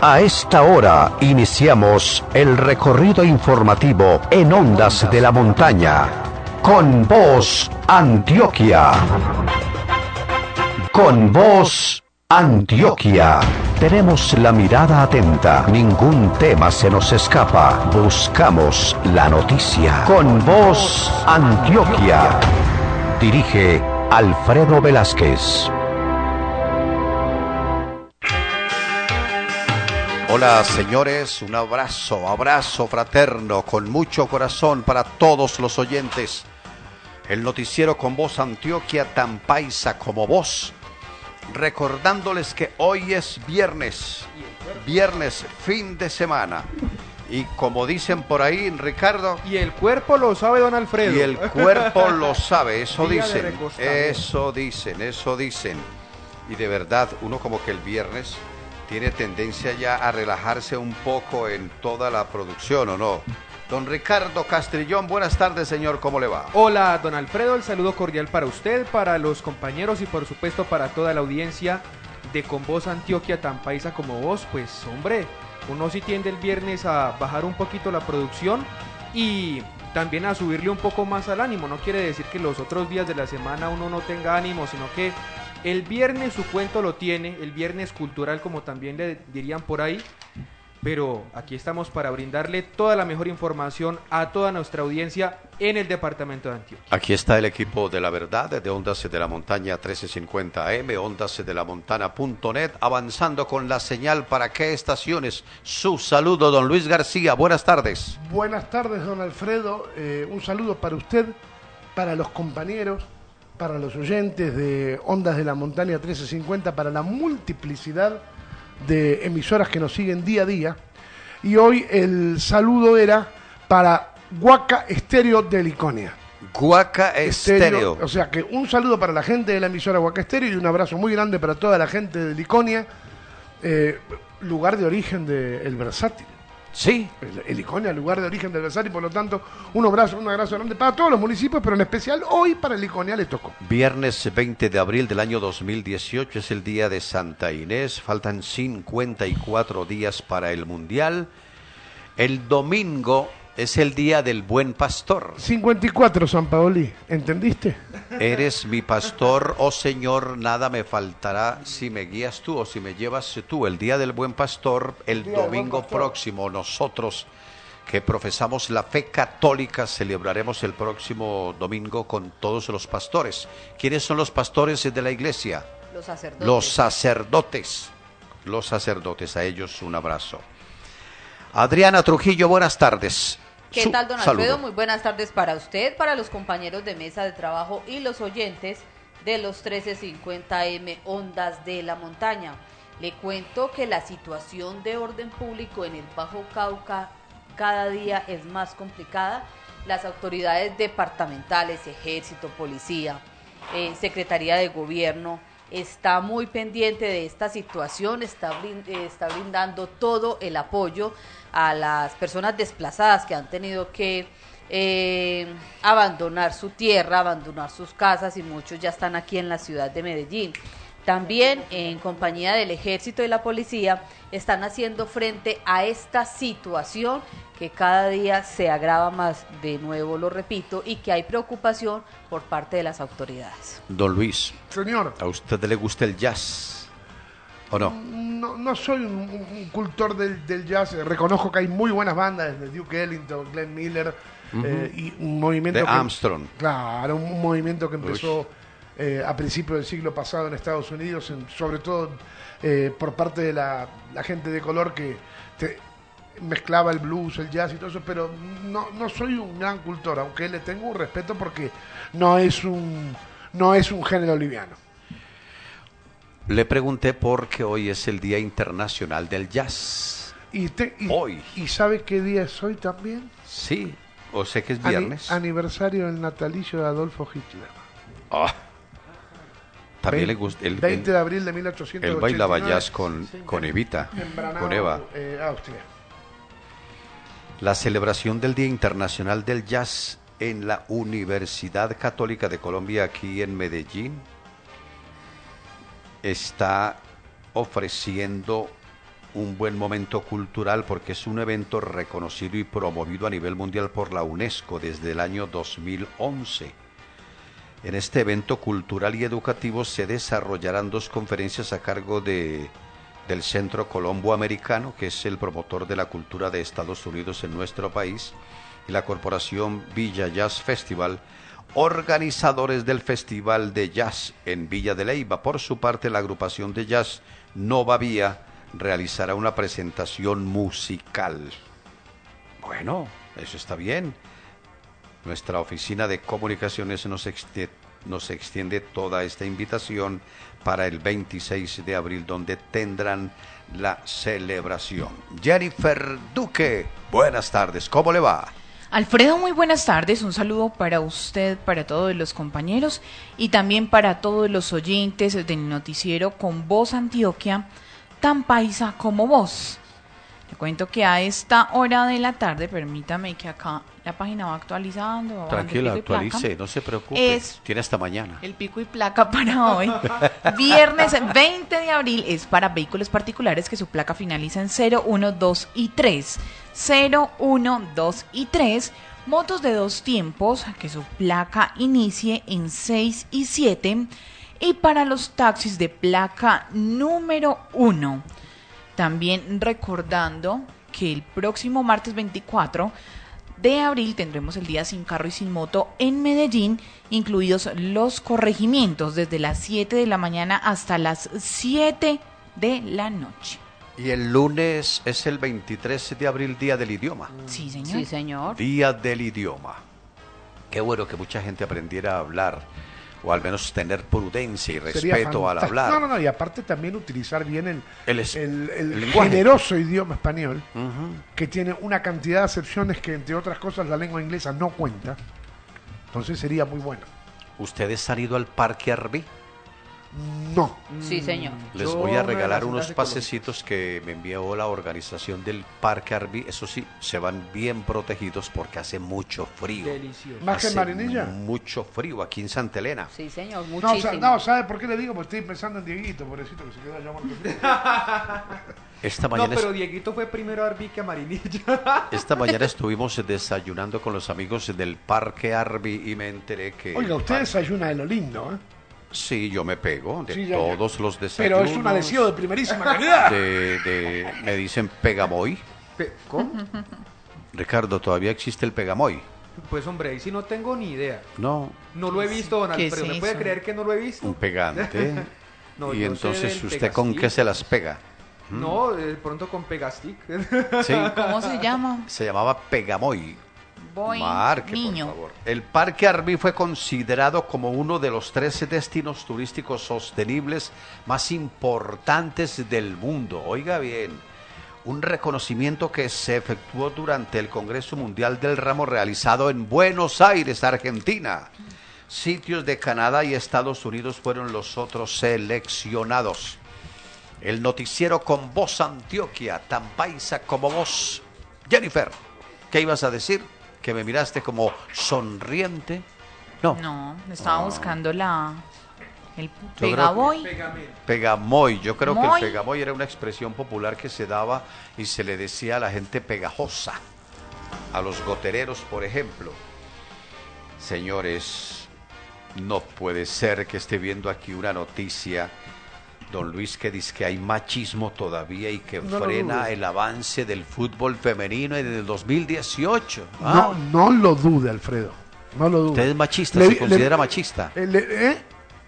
A esta hora iniciamos el recorrido informativo en Ondas de la Montaña. Con voz Antioquia. Con voz Antioquia. Tenemos la mirada atenta. Ningún tema se nos escapa. Buscamos la noticia. Con voz Antioquia. Dirige Alfredo Velázquez. Hola señores, un abrazo, abrazo fraterno con mucho corazón para todos los oyentes. El noticiero con voz Antioquia tan paisa como vos. Recordándoles que hoy es viernes, viernes, fin de semana. Y como dicen por ahí, Ricardo. Y el cuerpo lo sabe, don Alfredo. Y el cuerpo lo sabe, eso Día dicen. Eso dicen, eso dicen. Y de verdad, uno como que el viernes tiene tendencia ya a relajarse un poco en toda la producción, ¿o no? Don Ricardo Castrillón, buenas tardes, señor, ¿cómo le va? Hola, don Alfredo, el saludo cordial para usted, para los compañeros y por supuesto para toda la audiencia de Con Voz Antioquia tan paisa como vos. Pues hombre, uno sí tiende el viernes a bajar un poquito la producción y también a subirle un poco más al ánimo. No quiere decir que los otros días de la semana uno no tenga ánimo, sino que el viernes su cuento lo tiene, el viernes cultural como también le dirían por ahí. Pero aquí estamos para brindarle toda la mejor información a toda nuestra audiencia en el departamento de Antioquia. Aquí está el equipo de la verdad de Ondas de la Montaña 1350 AM, Ondas de la Montana.net, avanzando con la señal para qué estaciones. Su saludo, don Luis García, buenas tardes. Buenas tardes, don Alfredo. Eh, un saludo para usted, para los compañeros, para los oyentes de Ondas de la Montaña 1350, para la multiplicidad de emisoras que nos siguen día a día. Y hoy el saludo era para Huaca Estéreo de Liconia. Guaca Estéreo. O sea que un saludo para la gente de la emisora Huaca Estéreo y un abrazo muy grande para toda la gente de Liconia, eh, lugar de origen del Versátil. Sí, El, el Iconia, el lugar de origen del Versátil, por lo tanto, un abrazo, un abrazo grande para todos los municipios, pero en especial hoy para el Iconia le tocó. Viernes 20 de abril del año 2018 es el día de Santa Inés. Faltan 54 días para el Mundial. El domingo es el día del buen pastor. 54, San Paoli, ¿entendiste? Eres mi pastor, oh Señor, nada me faltará si me guías tú o si me llevas tú. El día del buen pastor, el domingo Pastor. próximo, nosotros que profesamos la fe católica celebraremos el próximo domingo con todos los pastores. ¿Quiénes son los pastores de la iglesia? Los sacerdotes. Los sacerdotes. Los sacerdotes, a ellos un abrazo. Adriana Trujillo, buenas tardes. ¿Qué Su- tal, don Alfredo? Muy buenas tardes para usted, para los compañeros de mesa de trabajo y los oyentes de los 1350M Ondas de la Montaña. Le cuento que la situación de orden público en el Bajo Cauca cada día es más complicada. Las autoridades departamentales, ejército, policía, eh, Secretaría de Gobierno, está muy pendiente de esta situación, está, eh, está brindando todo el apoyo a las personas desplazadas que han tenido que eh, abandonar su tierra, abandonar sus casas y muchos ya están aquí en la ciudad de Medellín. También en compañía del ejército y la policía están haciendo frente a esta situación que cada día se agrava más, de nuevo lo repito, y que hay preocupación por parte de las autoridades. Don Luis, Señor, ¿a usted le gusta el jazz? ¿O no? no, no soy un, cultor del, del jazz, reconozco que hay muy buenas bandas, desde Duke Ellington, Glenn Miller, eh, y un movimiento De que... Armstrong. Claro, un movimiento que empezó eh, a principios del siglo pasado en Estados Unidos, en- sobre todo eh, por parte de la, la gente de color que te- mezclaba el blues, el jazz y todo eso, pero no, no soy un gran cultor, aunque le tengo un respeto porque no es un, no es un género liviano. Le pregunté porque hoy es el Día Internacional del Jazz. Y, te- y, Hoy. ¿Y sabe qué día es hoy también? Sí, o sé que es Ani- viernes. aniversario del natalicio de Adolfo Hitler. Ah. También le gusta. Él, 20 él- de abril de él 1889. bailaba jazz con, con Evita, en Branau, con Eva. eh, Austria. La celebración del Día Internacional del Jazz en la Universidad Católica de Colombia aquí en Medellín está ofreciendo un buen momento cultural porque es un evento reconocido y promovido a nivel mundial por la UNESCO desde el año 2011. En este evento cultural y educativo se desarrollarán dos conferencias a cargo de, del Centro Colombo Americano, que es el promotor de la cultura de Estados Unidos en nuestro país, y la Corporación Villa Jazz Festival, organizadores del Festival de Jazz en Villa de Leyva. Por su parte, la agrupación de jazz Nova Vía realizará una presentación musical. Bueno, eso está bien. Nuestra oficina de comunicaciones nos, extiende, nos extiende toda esta invitación para el 26 de abril, donde tendrán la celebración. Jennifer Duque, buenas tardes, ¿cómo le va? Alfredo, muy buenas tardes. Un saludo para usted, para todos los compañeros y también para todos los oyentes del noticiero con Voz Antioquia, tan paisa como vos. Le cuento que a esta hora de la tarde, permítame que acá la página va actualizando. va Tranquila, actualice, no se preocupe. Es- Tiene hasta mañana. El pico y placa para hoy. Viernes 20 de abril es para vehículos particulares que su placa finaliza en 0, 1, 2 y 3. 0, 1, 2 y 3. Motos de dos tiempos que su placa inicie en 6 y 7. Y para los taxis de placa número 1. También recordando que el próximo martes 24 de abril tendremos el día sin carro y sin moto en Medellín, incluidos los corregimientos desde las 7 de la mañana hasta las 7 de la noche. Y el lunes es el 23 de abril, Día del Idioma. Sí, señor. Sí, señor. Día del Idioma. Qué bueno que mucha gente aprendiera a hablar, o al menos tener prudencia y respeto al hablar. No, no, no, y aparte también utilizar bien el, El es- el- el el lenguaje. generoso idioma español, que tiene una cantidad de acepciones que, entre otras cosas, la lengua inglesa no cuenta. Entonces sería muy bueno. ¿Ustedes han ido al Parque Arby? No. Sí, señor. Les voy a regalar unos pasecitos que me envió la organización del Parque Arby. Eso sí, se van bien protegidos porque hace mucho frío. Delicioso. ¿Más que en Marinilla? Mucho frío aquí en Santa Elena. Sí, señor. No, no, ¿sabe por qué le digo? Porque estoy pensando en Dieguito, pobrecito, que se quedó allá. Esta No, mañana, es- pero Dieguito fue primero a Arby que a Marinilla. esta mañana estuvimos desayunando con los amigos del Parque Arby y me enteré que... Oiga, usted desayuna de lo lindo, ¿eh? Sí, yo me pego de Sí, ya, ya. todos los desayunos. Pero es un adhesivo de primerísima calidad. de, de- me dicen Pegamoy. Pe- ¿Cómo? Ricardo, ¿todavía existe el Pegamoy? Pues hombre, ahí sí no tengo ni idea. No, No lo he visto, don ¿Qué es Alfredo. ¿Me puede creer que no lo he visto? un pegante. No, y entonces, ¿usted con qué se las pega? No, de pronto con Pegastic. Sí, ¿Cómo se llama? se llamaba Pegamoy. Marque, niño. por favor. El Parque Arby fue considerado como uno de los 13 destinos turísticos sostenibles más importantes del mundo. Oiga bien, un reconocimiento que se efectuó durante el Congreso Mundial del Ramo realizado en Buenos Aires, Argentina. Sitios de Canadá y Estados Unidos fueron los otros seleccionados. El noticiero con voz Antioquia, tan paisa como vos. Jennifer, ¿qué ibas a decir? Que me miraste como sonriente. No, No, estaba buscando la el pegaboy. pegamoy. Yo creo que el pegamoy era una expresión popular que se daba y se le decía a la gente pegajosa. A los gotereros, por ejemplo. Señores, no puede ser que esté viendo aquí una noticia, don Luis, que dice que hay machismo todavía y que No frena el avance del fútbol femenino en el 2018. No, Ah, no lo dude, Alfredo. No lo dude. ¿Usted es machista? Le- ¿Se le- considera machista? Eh, le- ¿eh?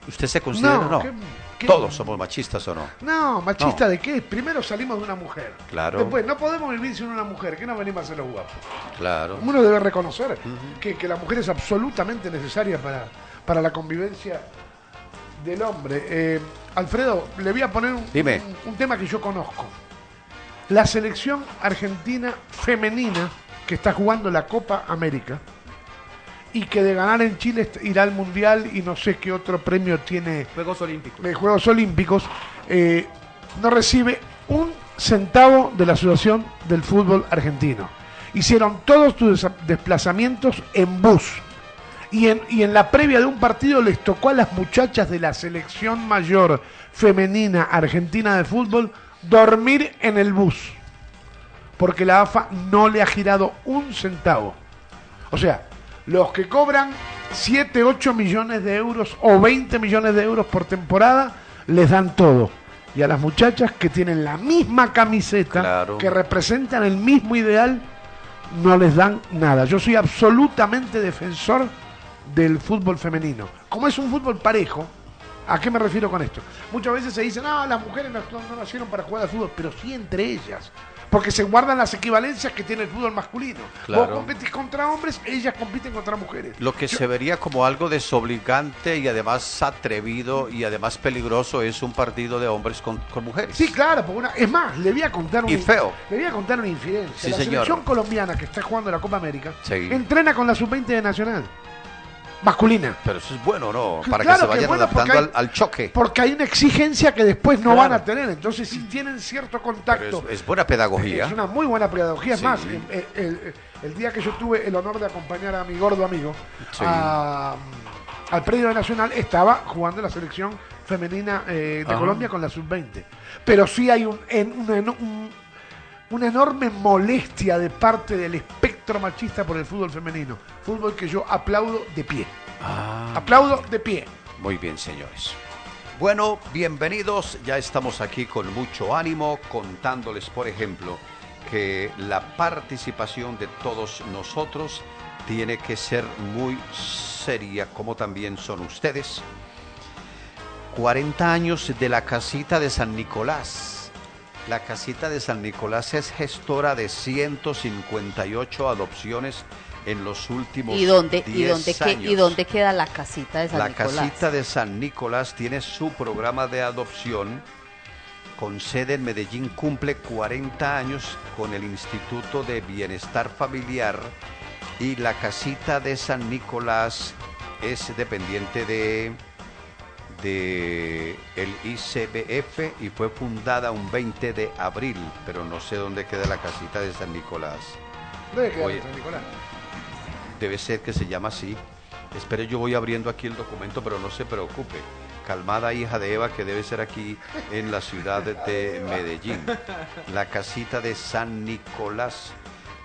¿Usted se considera o No, no? ¿qué- qué- Todos somos machistas o no. No, machista No. de qué? Primero salimos de una mujer. Claro. Después, no podemos vivir sin una mujer. que no venimos a hacer los guapos? Claro. Uno debe reconocer que, que la mujer es absolutamente necesaria para, para la convivencia del hombre. Eh, Alfredo, le voy a poner un, Dime. un- un tema que yo conozco. La selección argentina femenina que está jugando la Copa América y que de ganar en Chile irá al Mundial y no sé qué otro premio tiene Juegos Olímpicos. de Juegos Olímpicos, eh, no recibe un centavo de la Asociación del Fútbol Argentino. Hicieron todos sus desplazamientos en bus. Y en, y en la previa de un partido les tocó a las muchachas de la selección mayor femenina argentina de fútbol dormir en el bus, porque la AFA no le ha girado un centavo. O sea, los que cobran 7, 8 millones de euros o 20 millones de euros por temporada, les dan todo. Y a las muchachas que tienen la misma camiseta, Claro. que representan el mismo ideal, no les dan nada. Yo soy absolutamente defensor del fútbol femenino. Como es un fútbol parejo, ¿a qué me refiero con esto? Muchas veces se dice, no, las mujeres no, no nacieron para jugar al fútbol, pero sí entre ellas. Porque se guardan las equivalencias que tiene el fútbol masculino. Claro. Vos competís contra hombres, ellas compiten contra mujeres. Lo que se vería como algo desobligante y además atrevido y además peligroso es un partido de hombres con, con mujeres. Sí, claro, porque una, es más, le voy a contar un Y feo. Le voy a contar una infidencia. Sí, la señor. selección colombiana que está jugando la Copa América Sí. entrena con la sub-20 de Nacional. Masculina. Pero eso es bueno, ¿no? Para Claro que se que vayan bueno, adaptando hay- al, al choque. Porque hay una exigencia que después no Claro. van a tener. Entonces, si tienen cierto contacto. es, es buena pedagogía. Es una muy buena pedagogía. Es Sí. más, el, el- el- el día que yo tuve el honor de acompañar a mi gordo amigo Sí. a- al predio Nacional, estaba jugando la selección femenina eh, de Ajá. Colombia con la sub-20. Pero sí hay un, en- eno- un- una enorme molestia de parte del espectro machista por el fútbol femenino. Fútbol que yo aplaudo de pie. Ah, Aplaudo de pie. muy bien, señores. Bueno, bienvenidos. Ya estamos aquí con mucho ánimo contándoles, por ejemplo, que la participación de todos nosotros tiene que ser muy seria, como también son ustedes. 40 años de la casita de San Nicolás. La casita de San Nicolás es gestora de 158 adopciones en los últimos ¿Y dónde, y, 10 dónde que- años. ¿Y dónde queda la casita de San La Nicolás? casita de San Nicolás tiene su programa de adopción con sede en Medellín, cumple 40 años con el Instituto de Bienestar Familiar y la casita de San Nicolás es dependiente de, de el ICBF y fue fundada un 20 de abril, pero no sé dónde queda la casita de San Nicolás. Oye. en San Nicolás. Debe ser que se llama así. Espere, yo voy abriendo aquí el documento, pero no se preocupe. Calmada hija de Eva, que debe ser aquí en la ciudad de Medellín. La casita de San Nicolás.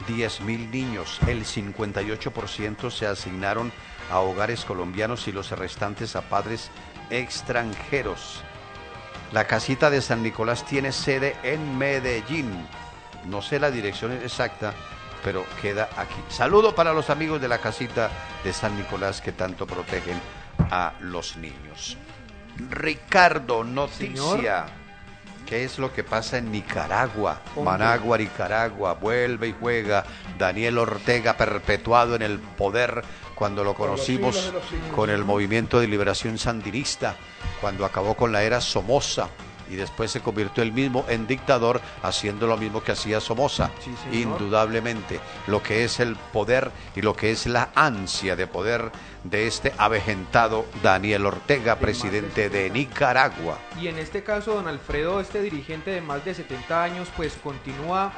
10 mil niños, el 58% se asignaron a hogares colombianos y los restantes a padres extranjeros. La casita de San Nicolás tiene sede en Medellín. No sé la dirección exacta, pero queda aquí. Saludo para los amigos de la casita de San Nicolás que tanto protegen a los niños. Ricardo, noticia. ¿Qué es lo que pasa en Nicaragua? Managua, Nicaragua, vuelve y juega. Daniel Ortega perpetuado en el poder cuando lo conocimos con el movimiento de liberación sandinista, cuando acabó con la era Somoza y después se convirtió él mismo en dictador haciendo lo mismo que hacía Somoza. Sí. Indudablemente, lo que es el poder y lo que es la ansia de poder de este avejentado Daniel Ortega, presidente de Nicaragua. Y en este caso, don Alfredo, este dirigente de más de 70 años, pues continúa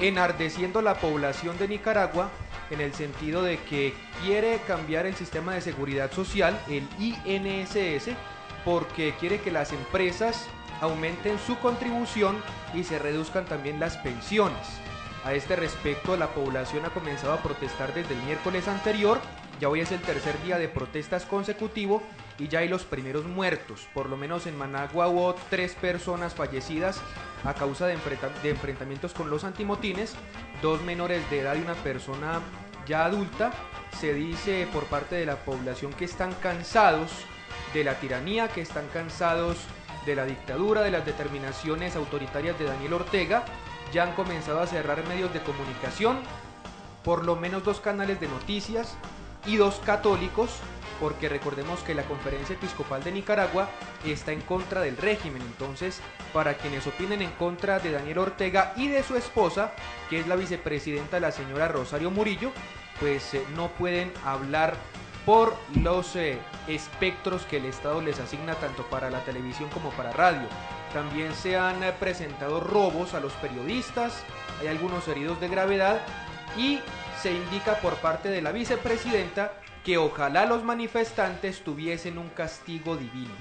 enardeciendo la población de Nicaragua en el sentido de que quiere cambiar el sistema de seguridad social, el INSS, porque quiere que las empresas aumenten su contribución y se reduzcan también las pensiones. A este respecto, la población ha comenzado a protestar desde el miércoles anterior. Ya hoy es el tercer día de protestas consecutivo y ya hay los primeros muertos. Por lo menos en Managua hubo tres personas fallecidas a causa de, de enfrentamientos con los antimotines, dos menores de edad y una persona ya adulta. Se dice por parte de la población que están cansados de la tiranía, que están cansados de la dictadura, de las determinaciones autoritarias de Daniel Ortega. Ya han comenzado a cerrar medios de comunicación, por lo menos dos canales de noticias y dos católicos, porque recordemos que la Conferencia Episcopal de Nicaragua está en contra del régimen. Entonces, para quienes opinen en contra de Daniel Ortega y de su esposa, que es la vicepresidenta, la señora Rosario Murillo, pues eh, no pueden hablar por los eh, espectros que el Estado les asigna tanto para la televisión como para radio. También se han eh, presentado robos a los periodistas, hay algunos heridos de gravedad y se indica por parte de la vicepresidenta que ojalá los manifestantes tuviesen un castigo divino.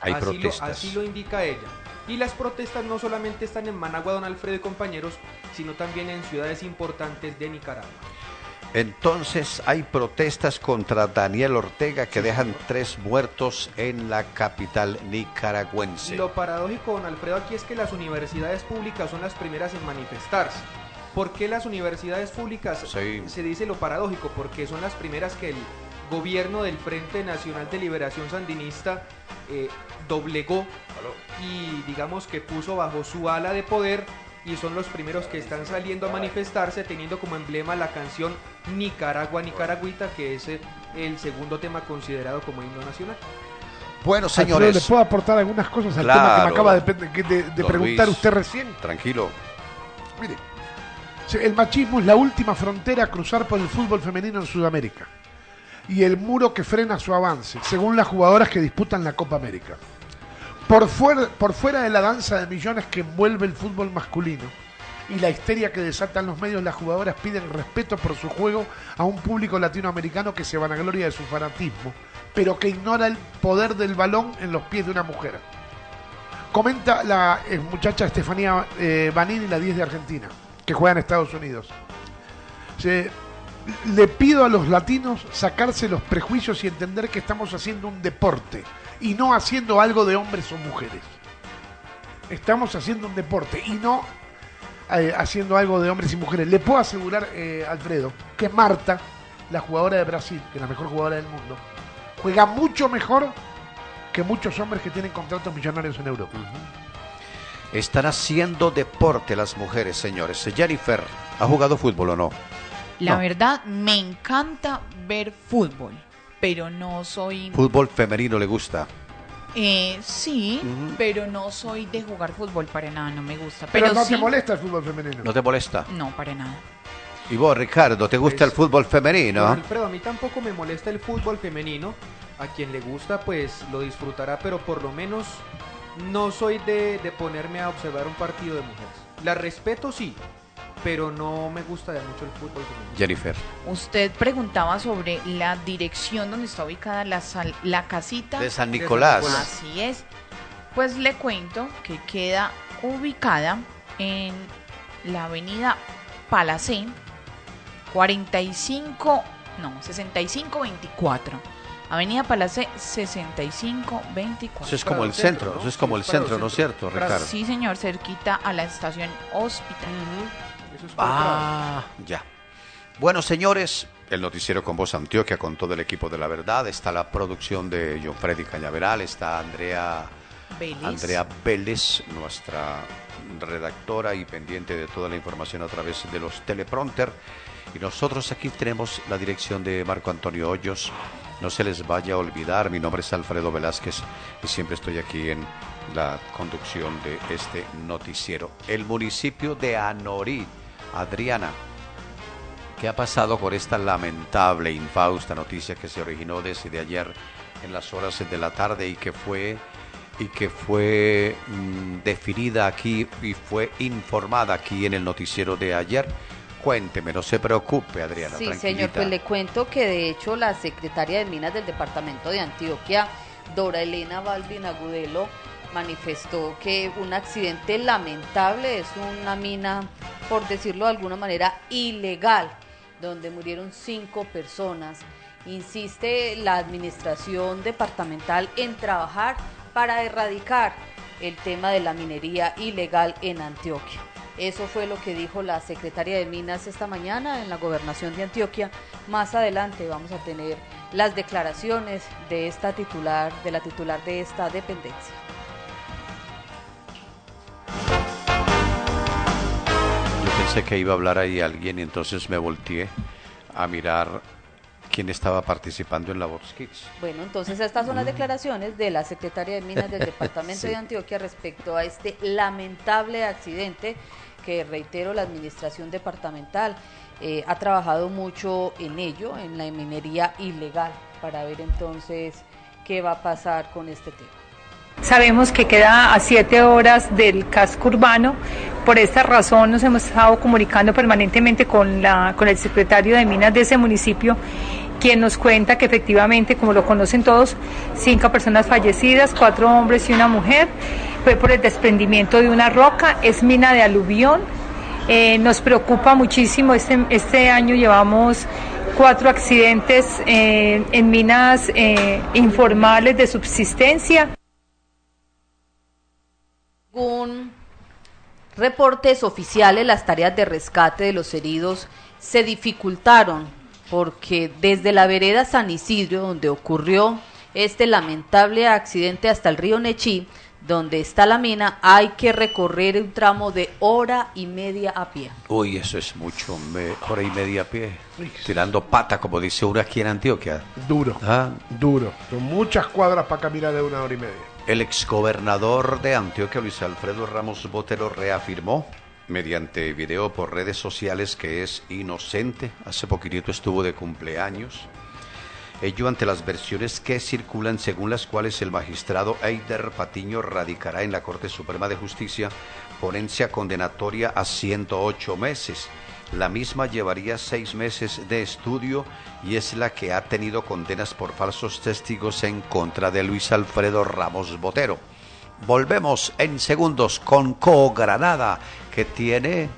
Hay así protestas. Lo, así lo indica ella. Y las protestas no solamente están en Managua, don Alfredo y compañeros, sino también en ciudades importantes de Nicaragua. Entonces hay protestas contra Daniel Ortega que dejan tres muertos en la capital nicaragüense. Lo paradójico, don Alfredo, aquí es que las universidades públicas son las primeras en manifestarse. ¿Por qué las universidades públicas Sí. se dice lo paradójico? Porque son las primeras que el gobierno del Frente Nacional de Liberación Sandinista eh, doblegó y digamos que puso bajo su ala de poder y son los primeros que están saliendo a manifestarse teniendo como emblema la canción Nicaragua Nicaragüita que es eh, el segundo tema considerado como himno nacional. Bueno, Alfredo, señores, ¿le puedo aportar algunas cosas al Claro. tema que me acaba de, preguntar Luis. usted recién? tranquilo. Mire, el machismo es la última frontera a cruzar por el fútbol femenino en Sudamérica y el muro que frena su avance, según las jugadoras que disputan la Copa América. Por fuera, de la danza de millones que envuelve el fútbol masculino y la histeria que desatan los medios, las jugadoras piden respeto por su juego a un público latinoamericano que se vanagloria de su fanatismo, pero que ignora el poder del balón en los pies de una mujer. Comenta la eh, muchacha Estefanía eh, la 10 de Argentina, que juega en Estados Unidos. Se- le pido a los latinos sacarse los prejuicios y entender que estamos haciendo un deporte y no haciendo algo de hombres o mujeres. Estamos haciendo un deporte y no eh, haciendo algo de hombres y mujeres. Le puedo asegurar, eh, Alfredo, que Marta, la jugadora de Brasil, que es la mejor jugadora del mundo, juega mucho mejor que muchos hombres que tienen contratos millonarios en Europa. Están haciendo deporte las mujeres, señores. Jennifer, ¿ha jugado fútbol o no? La No. verdad, me encanta ver fútbol, pero no soy... Fútbol femenino le gusta. Eh, sí, pero no soy de jugar fútbol para nada, no me gusta. Pero, Pero, no sí, te molesta el fútbol femenino. ¿No te molesta? No, para nada. ¿Y vos, Ricardo, te gusta Pues, el fútbol femenino? Alfredo, a mí tampoco me molesta el fútbol femenino. A quien le gusta, pues lo disfrutará, pero por lo menos no soy de, de ponerme a observar un partido de mujeres. La respeto, sí, pero no me gusta de mucho el fútbol femenino. Jennifer. Usted preguntaba sobre la dirección donde está ubicada la, sal- la casita. De San. Nicolás. Así es. Pues le cuento que queda ubicada en la avenida Palacé 45, no, 6524. Avenida Palacé 6524. Eso es como el centro, centro, ¿no? eso es como Sí, el centro, ¿no es cierto, Ricardo? Sí, señor, cerquita a la estación hospital. Ujú, Eso es Ah, ya. Bueno, señores, el noticiero con voz Antioquia, con todo el equipo de la verdad. Está la producción de John Freddy Cañaveral, está Andrea, Vélez. Andrea Vélez, nuestra redactora y pendiente de toda la información a través de los teleprompter. Y nosotros aquí tenemos la dirección de Marco Antonio Hoyos. No se les vaya a olvidar, mi nombre es Alfredo Velázquez y siempre estoy aquí en la conducción de este noticiero. El municipio de Anorí, Adriana, ¿qué ha pasado con esta lamentable, infausta noticia que se originó desde ayer en las horas de la tarde y que fue y que fue mm, definida aquí y fue informada aquí en el noticiero de ayer? Cuénteme, no se preocupe, Adriana. Sí, señor, pues le cuento que de hecho la secretaria de Minas del departamento de Antioquia, Dora Elena Balvin Agudelo, manifestó que un accidente lamentable es una mina, por decirlo de alguna manera, ilegal, donde murieron cinco personas. Insiste la administración departamental en trabajar para erradicar el tema de la minería ilegal en Antioquia. Eso fue lo que dijo la secretaria de Minas esta mañana en la gobernación de Antioquia. Más adelante vamos a tener las declaraciones de esta titular, de la titular de esta dependencia. Yo pensé que iba a hablar ahí alguien y entonces me volteé a mirar quién estaba participando en la Vox Kids. Bueno, entonces estas son las declaraciones de la secretaria de Minas del departamento Sí. de Antioquia respecto a este lamentable accidente que, reitero, la administración departamental eh, ha trabajado mucho en ello, en la minería ilegal, para ver entonces qué va a pasar con este tema. Sabemos que queda a siete horas del casco urbano. Por esta razón nos hemos estado comunicando permanentemente con, la, con el secretario de Minas de ese municipio, quien nos cuenta que efectivamente, como lo conocen todos, cinco personas fallecidas, cuatro hombres y una mujer, fue por el desprendimiento de una roca, es mina de aluvión. Eh, nos preocupa muchísimo, este, este año llevamos cuatro accidentes eh, en minas eh, informales de subsistencia. Según reportes oficiales, las tareas de rescate de los heridos se dificultaron porque desde la vereda San Isidro, donde ocurrió este lamentable accidente hasta el río Nechí, donde está la mina, hay que recorrer un tramo de hora y media a pie. Uy, eso es mucho, me- hora y media a pie. Tirando pata, como dice uno aquí en Antioquia. Duro, Ah, duro. Son muchas cuadras para caminar de una hora y media. El exgobernador de Antioquia, Luis Alfredo Ramos Botero, reafirmó mediante video por redes sociales que es inocente. Hace poquitito estuvo de cumpleaños. Ello ante las versiones que circulan según las cuales el magistrado Eider Patiño radicará en la Corte Suprema de Justicia ponencia condenatoria a 108 meses. La misma llevaría seis meses de estudio y es la que ha tenido condenas por falsos testigos en contra de Luis Alfredo Ramos Botero. Volvemos en segundos con Co Granada, que tiene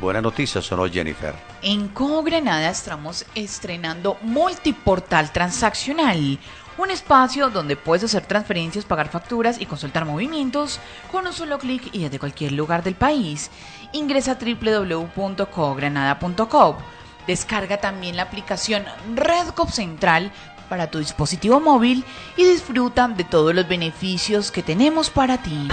buenas noticias, ¿o no, Jennifer? En Cojo Granada estamos estrenando Multiportal Transaccional, un espacio donde puedes hacer transferencias, pagar facturas y consultar movimientos con un solo clic y desde cualquier lugar del país. Ingresa a www.cogranada.com. Descarga también la aplicación Redcop Central para tu dispositivo móvil y disfruta de todos los beneficios que tenemos para ti.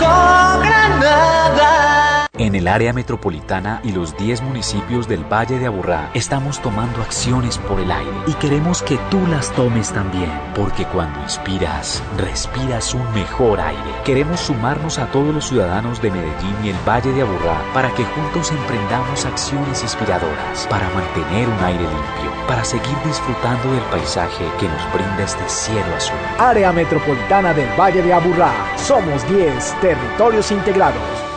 En el área metropolitana y los 10 municipios del Valle de Aburrá estamos tomando acciones por el aire y queremos que tú las tomes también, porque cuando inspiras, respiras un mejor aire. Queremos sumarnos a todos los ciudadanos de Medellín y el Valle de Aburrá para que juntos emprendamos acciones inspiradoras para mantener un aire limpio, para seguir disfrutando del paisaje que nos brinda este cielo azul. Área Metropolitana del Valle de Aburrá. Somos 10 territorios integrados.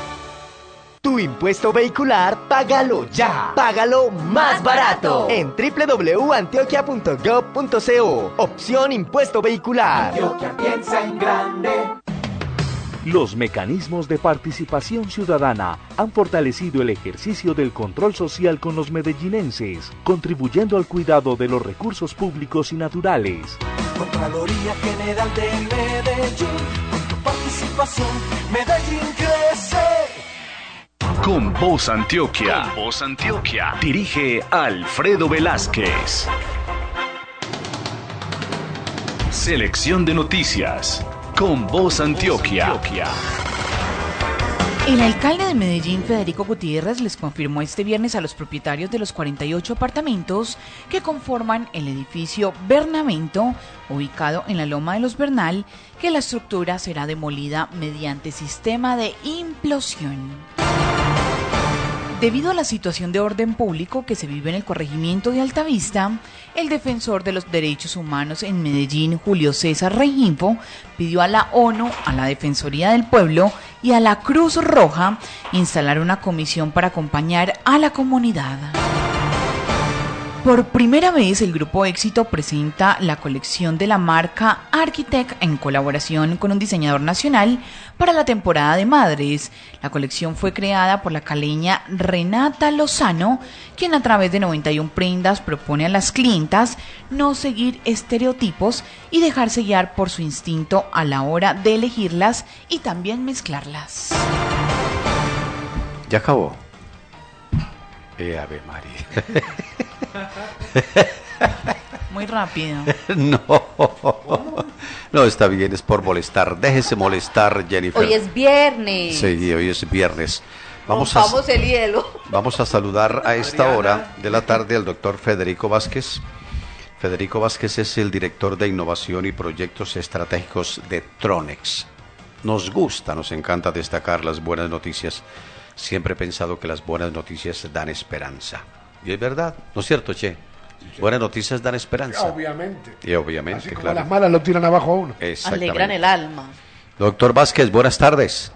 Tu impuesto vehicular, págalo ya. Págalo más barato en www.antioquia.gov.co. Opción impuesto vehicular. piensa en grande. Los mecanismos de participación ciudadana han fortalecido el ejercicio del control social con los medellinenses, contribuyendo al cuidado de los recursos públicos y naturales. Contraloría General de Medellín, con tu participación, Medellín. Con Voz Antioquia. Con Voz Antioquia. Dirige Alfredo Velázquez. Selección de noticias. Con Voz Antioquia. El alcalde de Medellín, Federico Gutiérrez, les confirmó este viernes a los propietarios de los 48 apartamentos que conforman el edificio Bernavento, ubicado en la Loma de los Bernal, que la estructura será demolida mediante sistema de implosión. Debido a la situación de orden público que se vive en el corregimiento de Altavista, el defensor de los derechos humanos en Medellín, Julio César Rengifo, pidió a la ONU, a la Defensoría del Pueblo y a la Cruz Roja instalar una comisión para acompañar a la comunidad. Por primera vez, el Grupo Éxito presenta la colección de la marca Architect en colaboración con un diseñador nacional para la temporada de Madres. La colección fue creada por la caleña Renata Lozano, quien a través de 91 prendas propone a las clientas no seguir estereotipos y dejarse guiar por su instinto a la hora de elegirlas y también mezclarlas. ¿Ya acabó? Eh, Ave María. Muy rápido. no. No, está bien, es por molestar. Déjese molestar, Jennifer. Hoy es viernes. Sí, hoy es viernes. Vamos a, el hielo. vamos a saludar a esta hora de la tarde al doctor Federico Vázquez. Federico Vázquez es el director de innovación y proyectos estratégicos de Tronex. Nos gusta, nos encanta destacar las buenas noticias. Siempre he pensado que las buenas noticias dan esperanza. Y es verdad, ¿no es cierto, Che? Buenas noticias dan esperanza. Obviamente. Y obviamente, Así como claro. las malas lo tiran abajo a uno. Alegran el alma. Doctor Vázquez, buenas tardes.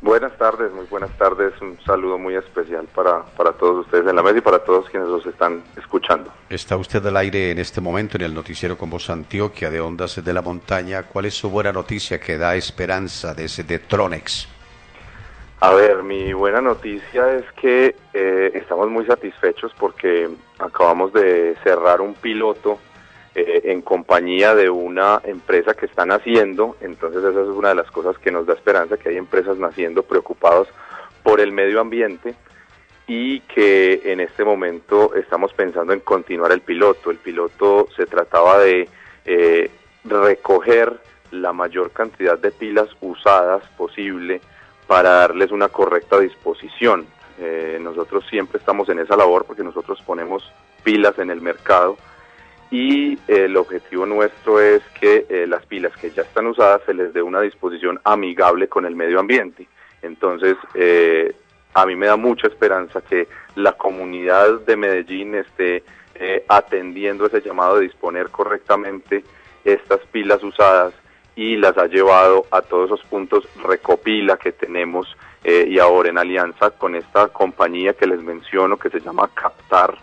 Buenas tardes, muy buenas tardes. Un saludo muy especial para, para todos ustedes en la mesa y para todos quienes los están escuchando. Está usted al aire en este momento en el noticiero con voz Antioquia de Ondas de la Montaña. ¿Cuál es su buena noticia que da esperanza desde de Tronex? A ver, mi buena noticia es que eh, estamos muy satisfechos porque acabamos de cerrar un piloto eh, en compañía de una empresa que está naciendo, entonces esa es una de las cosas que nos da esperanza, que hay empresas naciendo preocupados por el medio ambiente y que en este momento estamos pensando en continuar el piloto. El piloto se trataba de eh, recoger la mayor cantidad de pilas usadas posible para darles una correcta disposición. Eh, nosotros siempre estamos en esa labor porque nosotros ponemos pilas en el mercado y el objetivo nuestro es que eh, las pilas que ya están usadas se les dé una disposición amigable con el medio ambiente. Entonces, eh, a mí me da mucha esperanza que la comunidad de Medellín esté eh, atendiendo ese llamado de disponer correctamente estas pilas usadas y las ha llevado a todos esos puntos recopila que tenemos y ahora en alianza con esta compañía que les menciono que se llama Captar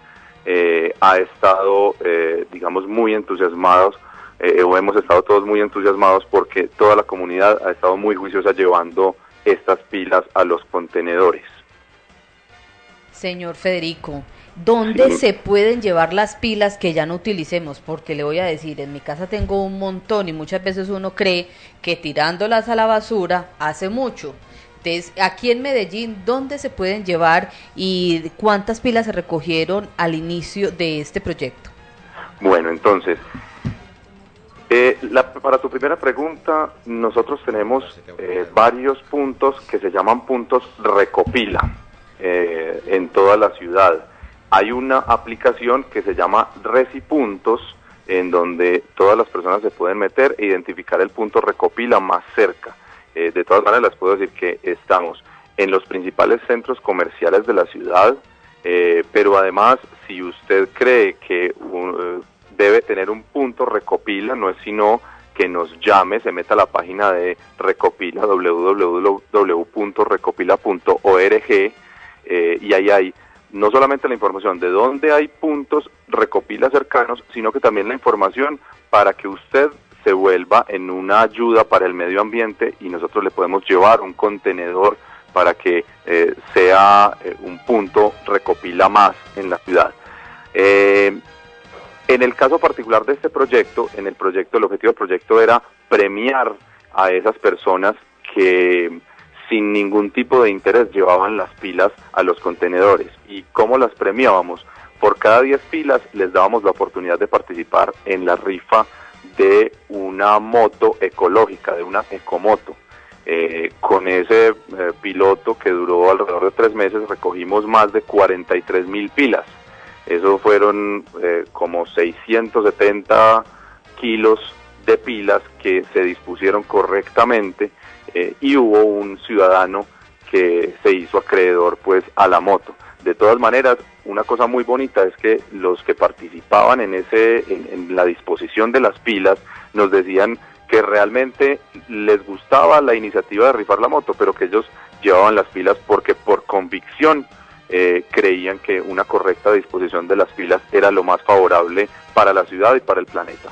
eh, ha estado, eh, digamos, muy entusiasmados, eh, o hemos estado todos muy entusiasmados porque toda la comunidad ha estado muy juiciosa llevando estas pilas a los contenedores. Señor Federico, ¿dónde se pueden llevar las pilas que ya no utilicemos? Porque le voy a decir, en mi casa tengo un montón y muchas veces uno cree que tirándolas a la basura hace mucho aquí en Medellín, ¿dónde se pueden llevar y cuántas pilas se recogieron al inicio de este proyecto? Bueno, entonces, eh, para tu primera pregunta, nosotros tenemos eh, varios puntos que se llaman puntos recopila eh, en toda la ciudad. Hay una aplicación que se llama Recipuntos, en donde todas las personas se pueden meter e identificar el punto recopila más cerca. Eh, de todas maneras, les puedo decir que estamos en los principales centros comerciales de la ciudad, eh, pero además, si usted cree que eh, debe tener un punto recopila, no es sino que nos llame, se meta a la página de Recopila, www.recopila.org, y ahí hay no solamente la información de dónde hay puntos recopila cercanos, sino que también la información para que usted se vuelva en una ayuda para el medio ambiente y nosotros le podemos llevar un contenedor para que eh, sea eh, un punto recopila más en la ciudad. Eh, en el caso particular de este proyecto, en el proyecto, el objetivo del proyecto era premiar a esas personas que sin ningún tipo de interés llevaban las pilas a los contenedores. ¿Y cómo las premiábamos? Por cada 10 pilas les dábamos la oportunidad de participar en la rifa de una moto ecológica, de una ecomoto. Eh, con ese eh, piloto que duró alrededor de tres meses recogimos más de 43 mil pilas. Eso fueron eh, como 670 kilos de pilas que se dispusieron correctamente y hubo un ciudadano que se hizo acreedor pues a la moto. De todas maneras, una cosa muy bonita es que los que participaban en ese en, la disposición de las pilas nos decían que realmente les gustaba la iniciativa de rifar la moto, pero que ellos llevaban las pilas porque por convicción eh, creían que una correcta disposición de las pilas era lo más favorable para la ciudad y para el planeta.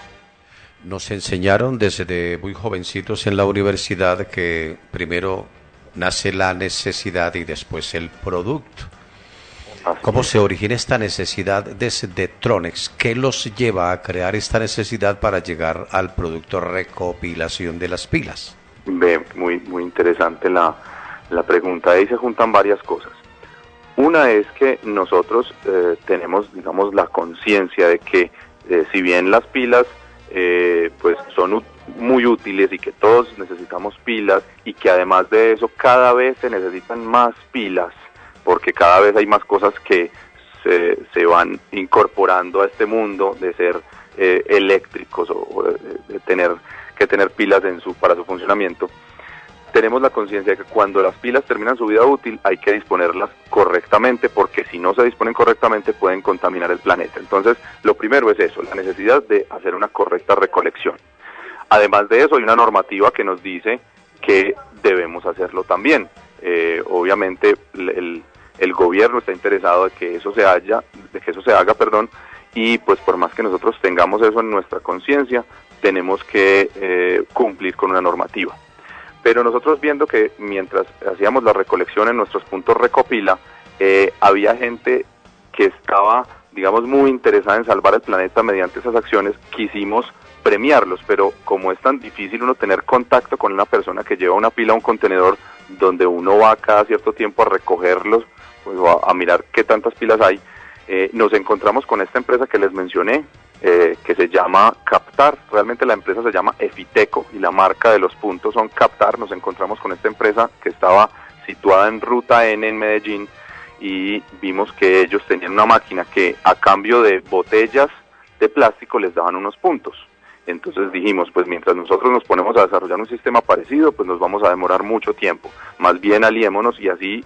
Nos enseñaron desde muy jovencitos en la universidad que primero nace la necesidad y después el producto. ¿Cómo se origina esta necesidad de Tronex? ¿Qué los lleva a crear esta necesidad para llegar al producto recopilación de las pilas? muy, muy interesante la, pregunta. Ahí se juntan varias cosas. Una es que nosotros eh, tenemos, digamos, la conciencia de que eh, si bien las pilas eh, pues son muy útiles y que todos necesitamos pilas y que además de eso cada vez se necesitan más pilas porque cada vez hay más cosas que se, se van incorporando a este mundo de ser eh, eléctricos o, de, tener que tener pilas en su para su funcionamiento tenemos la conciencia de que cuando las pilas terminan su vida útil hay que disponerlas correctamente porque si no se disponen correctamente pueden contaminar el planeta. Entonces, lo primero es eso, la necesidad de hacer una correcta recolección. Además de eso, hay una normativa que nos dice que debemos hacerlo también eh, obviamente el, el gobierno está interesado de que eso se haya, de que eso se haga, perdón, y pues por más que nosotros tengamos eso en nuestra conciencia, tenemos que eh, cumplir con una normativa. Pero nosotros viendo que mientras hacíamos la recolección en nuestros puntos recopila, eh, había gente que estaba, digamos, muy interesada en salvar el planeta mediante esas acciones, quisimos premiarlos, pero como es tan difícil uno tener contacto con una persona que lleva una pila a un contenedor donde uno va cada cierto tiempo a recogerlos, pues a, a mirar qué tantas pilas hay, eh, nos encontramos con esta empresa que les mencioné, eh, que se llama Captar. Realmente la empresa se llama Efiteco y la marca de los puntos son Captar. Nos encontramos con esta empresa que estaba situada en Ruta N en Medellín y vimos que ellos tenían una máquina que a cambio de botellas de plástico les daban unos puntos. Entonces dijimos, pues mientras nosotros nos ponemos a desarrollar un sistema parecido, pues nos vamos a demorar mucho tiempo. Más bien aliémonos y así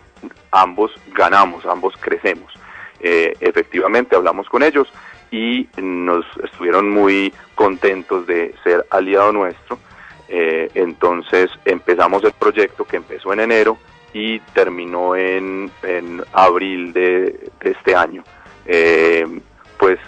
ambos ganamos, ambos crecemos. Eh, efectivamente hablamos con ellos y nos estuvieron muy contentos de ser aliado nuestro. Eh, entonces empezamos el proyecto que empezó en enero y terminó en, en abril de, de este año. Eh, pues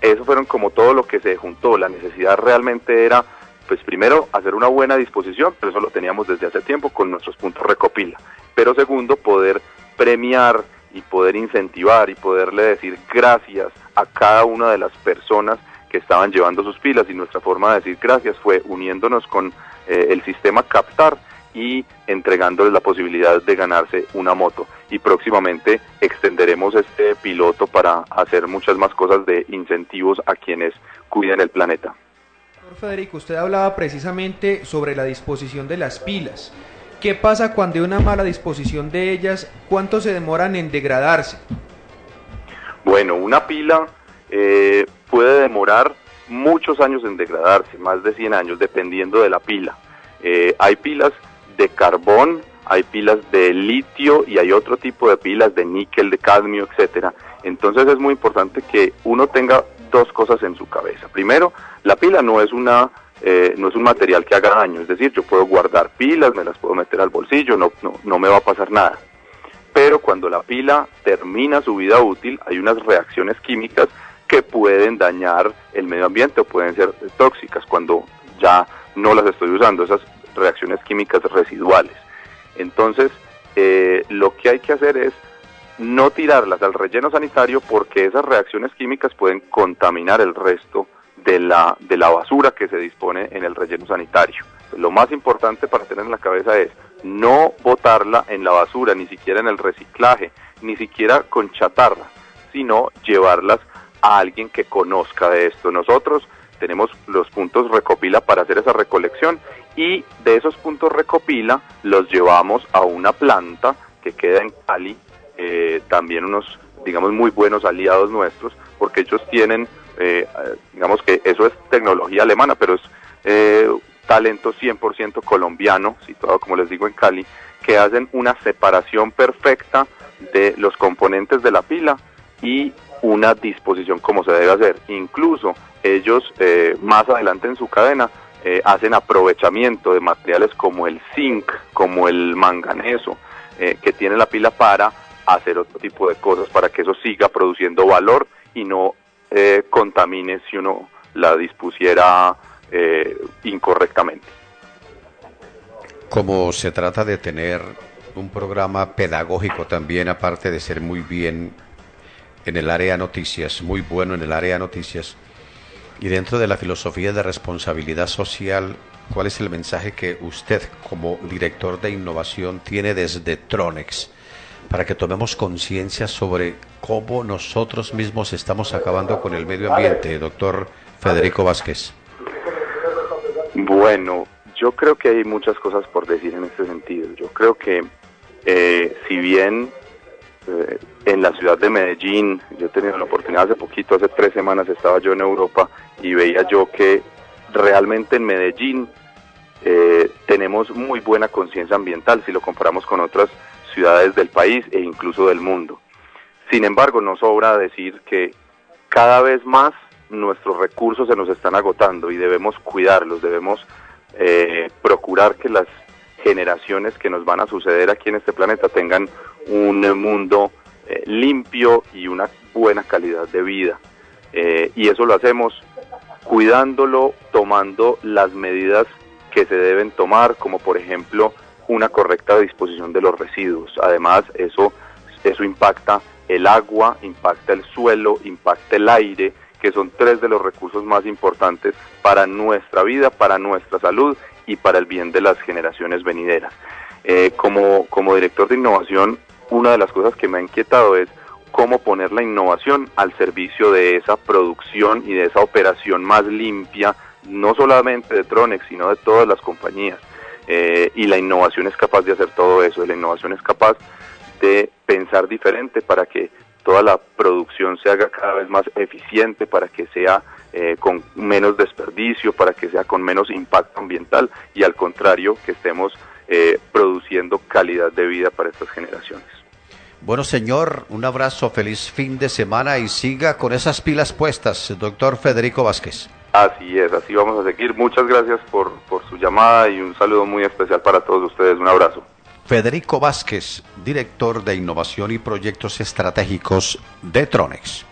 eso fueron como todo lo que se juntó. La necesidad realmente era, pues primero, hacer una buena disposición, pero eso lo teníamos desde hace tiempo con nuestros puntos recopila. Pero segundo, poder premiar y poder incentivar y poderle decir gracias a cada una de las personas que estaban llevando sus pilas y nuestra forma de decir gracias fue uniéndonos con eh, el sistema Captar y entregándoles la posibilidad de ganarse una moto. Y próximamente extenderemos este piloto para hacer muchas más cosas de incentivos a quienes cuiden el planeta. Federico, usted hablaba precisamente sobre la disposición de las pilas. ¿Qué pasa cuando hay una mala disposición de ellas? ¿Cuánto se demoran en degradarse? Bueno, una pila eh, puede demorar muchos años en degradarse, más de 100 años, dependiendo de la pila. Eh, hay pilas de carbón, hay pilas de litio y hay otro tipo de pilas de níquel, de cadmio, etcétera. Entonces es muy importante que uno tenga dos cosas en su cabeza. Primero, la pila no es una eh, no es un material que haga daño, es decir, yo puedo guardar pilas, me las puedo meter al bolsillo, no, no, no me va a pasar nada. Pero cuando la pila termina su vida útil, hay unas reacciones químicas que pueden dañar el medio ambiente o pueden ser tóxicas cuando ya no las estoy usando, esas reacciones químicas residuales. Entonces, eh, lo que hay que hacer es no tirarlas al relleno sanitario porque esas reacciones químicas pueden contaminar el resto de la, de la basura que se dispone en el relleno sanitario. Lo más importante para tener en la cabeza es no botarla en la basura, ni siquiera en el reciclaje, ni siquiera con chatarra, sino llevarlas a alguien que conozca de esto. Nosotros tenemos los puntos recopila para hacer esa recolección y de esos puntos recopila los llevamos a una planta que queda en Cali, eh, también unos, digamos, muy buenos aliados nuestros, porque ellos tienen eh, digamos que eso es tecnología alemana, pero es eh, talento 100% colombiano, situado como les digo en Cali, que hacen una separación perfecta de los componentes de la pila y una disposición como se debe hacer. Incluso ellos eh, más adelante en su cadena eh, hacen aprovechamiento de materiales como el zinc, como el manganeso, eh, que tiene la pila para hacer otro tipo de cosas para que eso siga produciendo valor y no eh, contamine si uno la dispusiera eh, incorrectamente. Como se trata de tener un programa pedagógico también, aparte de ser muy bien en el área noticias, muy bueno en el área noticias, y dentro de la filosofía de responsabilidad social, ¿cuál es el mensaje que usted como director de innovación tiene desde Tronex para que tomemos conciencia sobre cómo nosotros mismos estamos acabando con el medio ambiente, doctor Federico Vázquez? Bueno, yo creo que hay muchas cosas por decir en este sentido. Yo creo que eh, si bien eh, en la ciudad de Medellín, yo he tenido la oportunidad hace poquito, hace tres semanas estaba yo en Europa y veía yo que realmente en Medellín eh, tenemos muy buena conciencia ambiental si lo comparamos con otras ciudades del país e incluso del mundo. Sin embargo, no sobra decir que cada vez más nuestros recursos se nos están agotando y debemos cuidarlos, debemos eh, procurar que las generaciones que nos van a suceder aquí en este planeta tengan un mundo eh, limpio y una buena calidad de vida. Eh, y eso lo hacemos cuidándolo, tomando las medidas que se deben tomar, como por ejemplo una correcta disposición de los residuos. Además, eso, eso impacta el agua, impacta el suelo, impacta el aire, que son tres de los recursos más importantes para nuestra vida, para nuestra salud y para el bien de las generaciones venideras. Eh, como, como director de innovación, una de las cosas que me ha inquietado es cómo poner la innovación al servicio de esa producción y de esa operación más limpia, no solamente de Tronex, sino de todas las compañías. Eh, y la innovación es capaz de hacer todo eso, la innovación es capaz de pensar diferente para que toda la producción se haga cada vez más eficiente, para que sea eh, con menos desperdicio, para que sea con menos impacto ambiental y al contrario, que estemos eh, produciendo calidad de vida para estas generaciones. Bueno, señor, un abrazo, feliz fin de semana y siga con esas pilas puestas, doctor Federico Vázquez. Así es, así vamos a seguir. Muchas gracias por, por su llamada y un saludo muy especial para todos ustedes. Un abrazo. Federico Vázquez, director de Innovación y Proyectos Estratégicos de Tronex.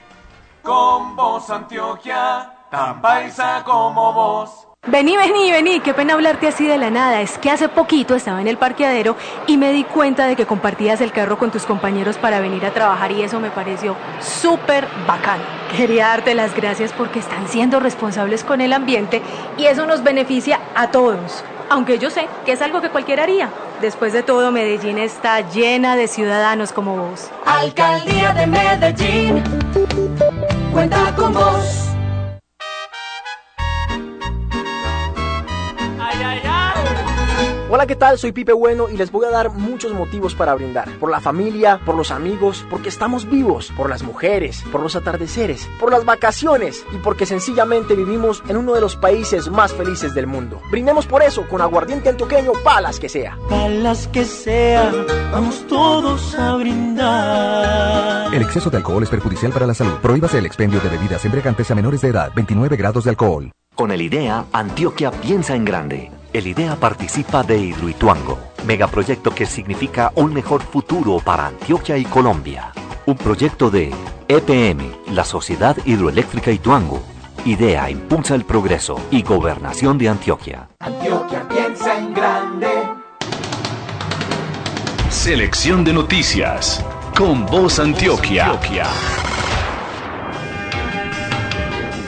Con vos, Antioquia, tan paisa como vos. Vení, vení, vení, qué pena hablarte así de la nada. Es que hace poquito estaba en el parqueadero y me di cuenta de que compartías el carro con tus compañeros para venir a trabajar y eso me pareció súper bacano. Quería darte las gracias porque están siendo responsables con el ambiente y eso nos beneficia a todos. Aunque yo sé que es algo que cualquiera haría. Después de todo, Medellín está llena de ciudadanos como vos. Alcaldía de Medellín, cuenta con vos. Hola, ¿qué tal? Soy Pipe Bueno y les voy a dar muchos motivos para brindar. Por la familia, por los amigos, porque estamos vivos, por las mujeres, por los atardeceres, por las vacaciones y porque sencillamente vivimos en uno de los países más felices del mundo. Brindemos por eso con aguardiente antioqueño, palas que sea. Palas que sea, vamos todos a brindar. El exceso de alcohol es perjudicial para la salud. Prohíbase el expendio de bebidas embriagantes a menores de edad. 29 grados de alcohol. Con el IDEA, Antioquia piensa en grande. El IDEA participa de Hidroituango, megaproyecto que significa un mejor futuro para Antioquia y Colombia. Un proyecto de EPM, la Sociedad Hidroeléctrica Ituango. IDEA impulsa el progreso y gobernación de Antioquia. Antioquia piensa en grande. Selección de noticias. Con Voz Antioquia.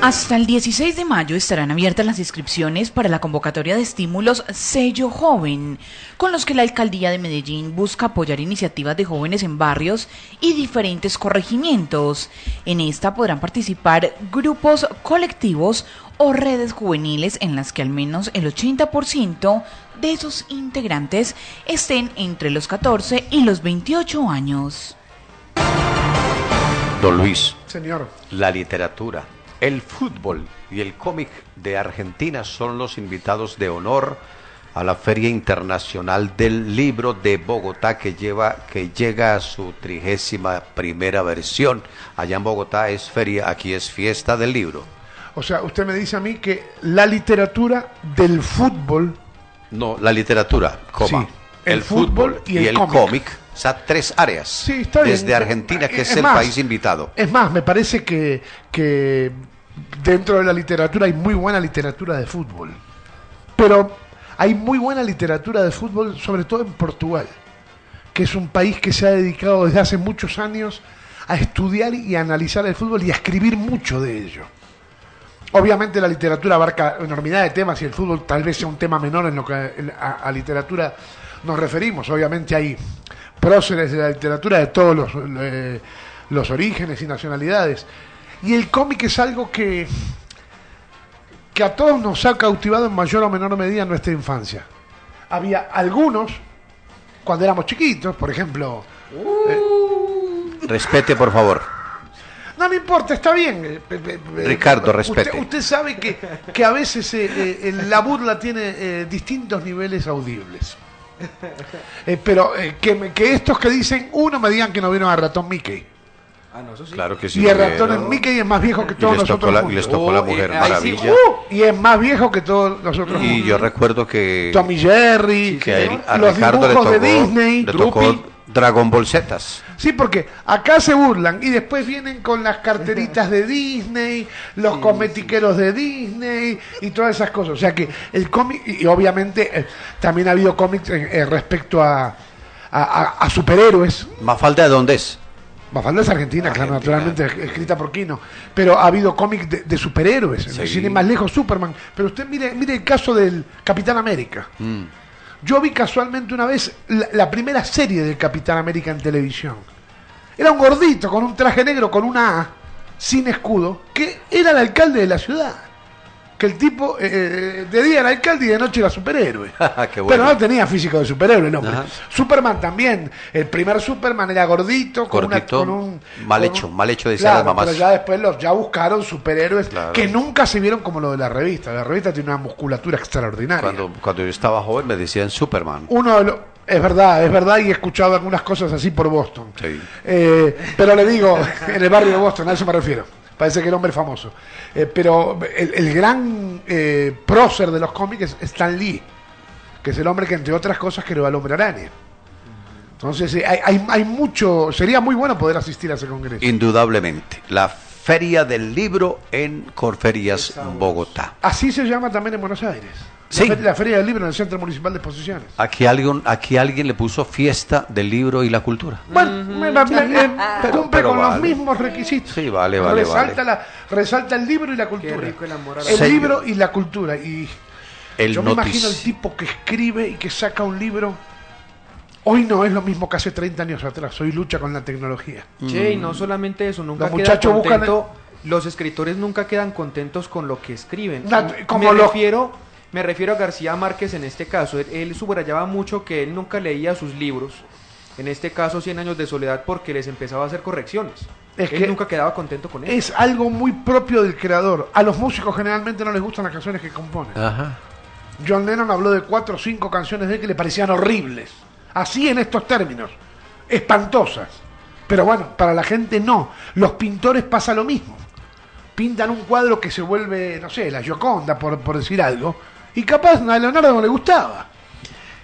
Hasta el 16 de mayo estarán abiertas las inscripciones para la convocatoria de estímulos Sello Joven, con los que la Alcaldía de Medellín busca apoyar iniciativas de jóvenes en barrios y diferentes corregimientos. En esta podrán participar grupos colectivos o redes juveniles en las que al menos el 80% de sus integrantes estén entre los 14 y los 28 años. Don Luis. Señor. La literatura, el fútbol y el cómic de Argentina son los invitados de honor a la Feria Internacional del Libro de Bogotá que lleva que llega a su trigésima primera versión. Allá en Bogotá es feria, aquí es fiesta del libro. O sea, usted me dice a mí que la literatura del fútbol. No, la literatura, coma. Sí, el fútbol y el cómic. cómic. O sea, tres áreas. Sí, está bien. Desde Argentina, que es, Es el más, país invitado. Es más, me parece que, que dentro de la literatura hay muy buena literatura de fútbol. Pero hay muy buena literatura de fútbol, sobre todo en Portugal, que es un país que se ha dedicado desde hace muchos años a estudiar y analizar el fútbol y a escribir mucho de ello. Obviamente la literatura abarca enormidad de temas y el fútbol tal vez sea un tema menor en lo que a, a literatura nos referimos. Obviamente hay próceres de la literatura de todos los, eh, los orígenes y nacionalidades. Y el cómic es algo que, que a todos nos ha cautivado en mayor o menor medida en nuestra infancia. Había algunos, cuando éramos chiquitos, por ejemplo... Respete, por favor. No me importa, está bien. eh, eh, eh, Ricardo, respete. Usted, sabe que, que a veces eh, eh, eh, la burla tiene eh, distintos niveles audibles. Eh, pero eh, que, que estos que dicen, uno me digan que no vieron a Ratón Mickey. Ah, no, eso sí. Claro que sí. y el ratón Mickey es más viejo que Y todos nosotros la, y les tocó la Oh, Mujer eh, sí, Maravilla. Uh, y es más viejo que todos nosotros Y juntos. yo recuerdo que, Tommy Jerry, que a, él- a los Ricardo le dibujos tocó, de Disney, le tocó Drupi. Dragon Ball Zetas. Sí, porque acá se burlan y después vienen con las carteritas de Disney, los cosmetiqueros de Disney y todas esas cosas. O sea que el cómic, y obviamente eh, también ha habido cómics eh, eh, respecto a, a, a- a superhéroes. ¿Mafalda de dónde es? Mafalda es argentina, claro, naturalmente, es- escrita por Kino. Pero ha habido cómics de, de superhéroes, en el cine más lejos, Superman. Pero usted mire, mire el caso del Capitán América. Mm. Yo vi casualmente una vez la, la primera serie del Capitán América en televisión. Era un gordito con un traje negro con una A, sin escudo, que era el alcalde de la ciudad. Que el tipo eh, eh, de día era alcalde y de noche era superhéroe. Qué bueno. Pero no tenía físico de superhéroe. Ajá. Superman también. El primer Superman era gordito, con, una- con un. mal con hecho, un- mal hecho decían Claro, mamás. Pero ya después los ya buscaron superhéroes Claro. que nunca se vieron como lo de la revista. La revista tiene una musculatura extraordinaria. Cuando, cuando yo estaba joven me decían Superman. Uno de los- es verdad, es verdad, y he escuchado algunas cosas así por Boston. Sí. Eh, pero le digo, en el barrio de Boston, a eso me refiero. Parece que el hombre es famoso. Eh, pero el, el gran eh, prócer de los cómics es Stan Lee, que es el hombre que, entre otras cosas, creó al hombre araña. Entonces, eh, hay, hay, hay mucho. Sería muy bueno poder asistir a ese congreso. Indudablemente. La Feria del Libro en Corferias, Bogotá. Así se llama también en Buenos Aires. Sí. La, fe- la Feria del Libro en el Centro Municipal de Exposiciones. Aquí alguien, aquí alguien le puso fiesta del libro y la cultura. Bueno, me- me- me- eh, Pero- cumple pero con los mismos requisitos. Sí, vale, vale, resalta, vale. La, resalta el libro y la cultura. rico el amor a la el Sello. libro y la cultura. Y El yo me notici- imagino el tipo que escribe y que saca un libro. Hoy no es lo mismo que hace 30 años atrás. Hoy lucha con la tecnología. Che, y no solamente eso, nunca Los queda muchachos buscan los escritores nunca quedan contentos con lo que escriben. Como me lo- refiero, me refiero a García Márquez en este caso. Él, él subrayaba mucho que él nunca leía sus libros. En este caso, Cien años de soledad, porque les empezaba a hacer correcciones. Es él que nunca quedaba contento con eso. Es algo muy propio del creador. A los músicos generalmente no les gustan las canciones que componen. Ajá. John Lennon habló de cuatro o cinco canciones de él que le parecían horribles. Así en estos términos. Espantosas. Pero bueno, para la gente no. Los pintores pasa lo mismo. Pintan un cuadro que se vuelve, no sé, la Gioconda, por, por decir algo. Y capaz a Leonardo no le gustaba.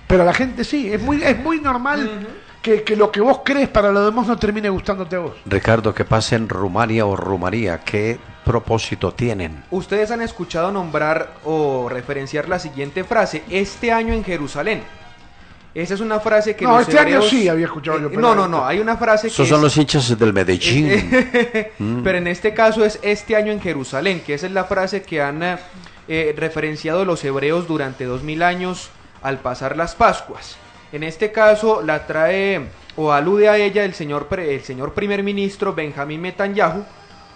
Pero a la gente sí. Es muy, es muy normal que, que lo que vos crees para los demás no termine gustándote a vos. Ricardo, ¿qué pasa en Rumania o Rumanía? ¿Qué propósito tienen? Ustedes han escuchado nombrar o referenciar la siguiente frase, este año en Jerusalén. Esa es una frase que No, los este año sí había escuchado yo, Eh, pero no, no, no, hay una frase que Esos son es- los hinchas del Medellín. Mm. Pero en este caso es este año en Jerusalén, que esa es la frase que han eh, referenciado los hebreos durante dos mil años al pasar las Pascuas. En este caso la trae o alude a ella el señor, el señor primer ministro Benjamín Netanyahu,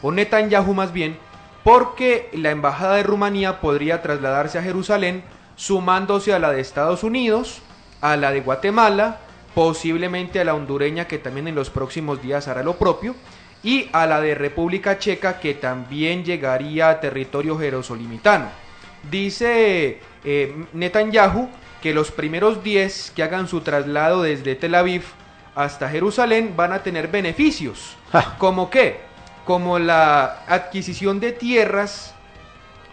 o Netanyahu más bien, porque la embajada de Rumanía podría trasladarse a Jerusalén sumándose a la de Estados Unidos, a la de Guatemala, posiblemente a la hondureña que también en los próximos días hará lo propio, y a la de República Checa que también llegaría a territorio jerosolimitano. Dice eh, Netanyahu que los primeros 10 que hagan su traslado desde Tel Aviv hasta Jerusalén van a tener beneficios. ¿Como qué? Como la adquisición de tierras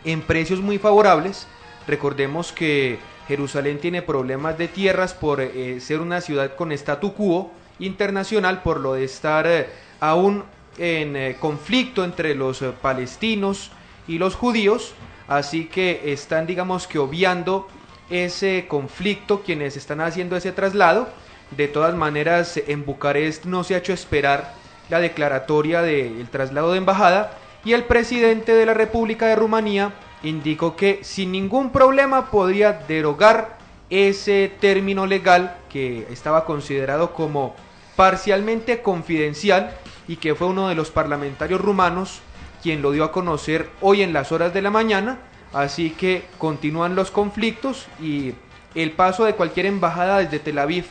en precios muy favorables. Recordemos que Jerusalén tiene problemas de tierras por eh, ser una ciudad con statu quo internacional, por lo de estar eh, aún en eh, conflicto entre los palestinos y los judíos. Así que están, digamos que, obviando ese conflicto quienes están haciendo ese traslado. De todas maneras, en Bucarest no se ha hecho esperar la declaratoria del traslado de embajada y el presidente de la República de Rumanía indicó que sin ningún problema podría derogar ese término legal que estaba considerado como parcialmente confidencial y que fue uno de los parlamentarios rumanos quien lo dio a conocer hoy en las horas de la mañana. Así que continúan los conflictos y el paso de cualquier embajada desde Tel Aviv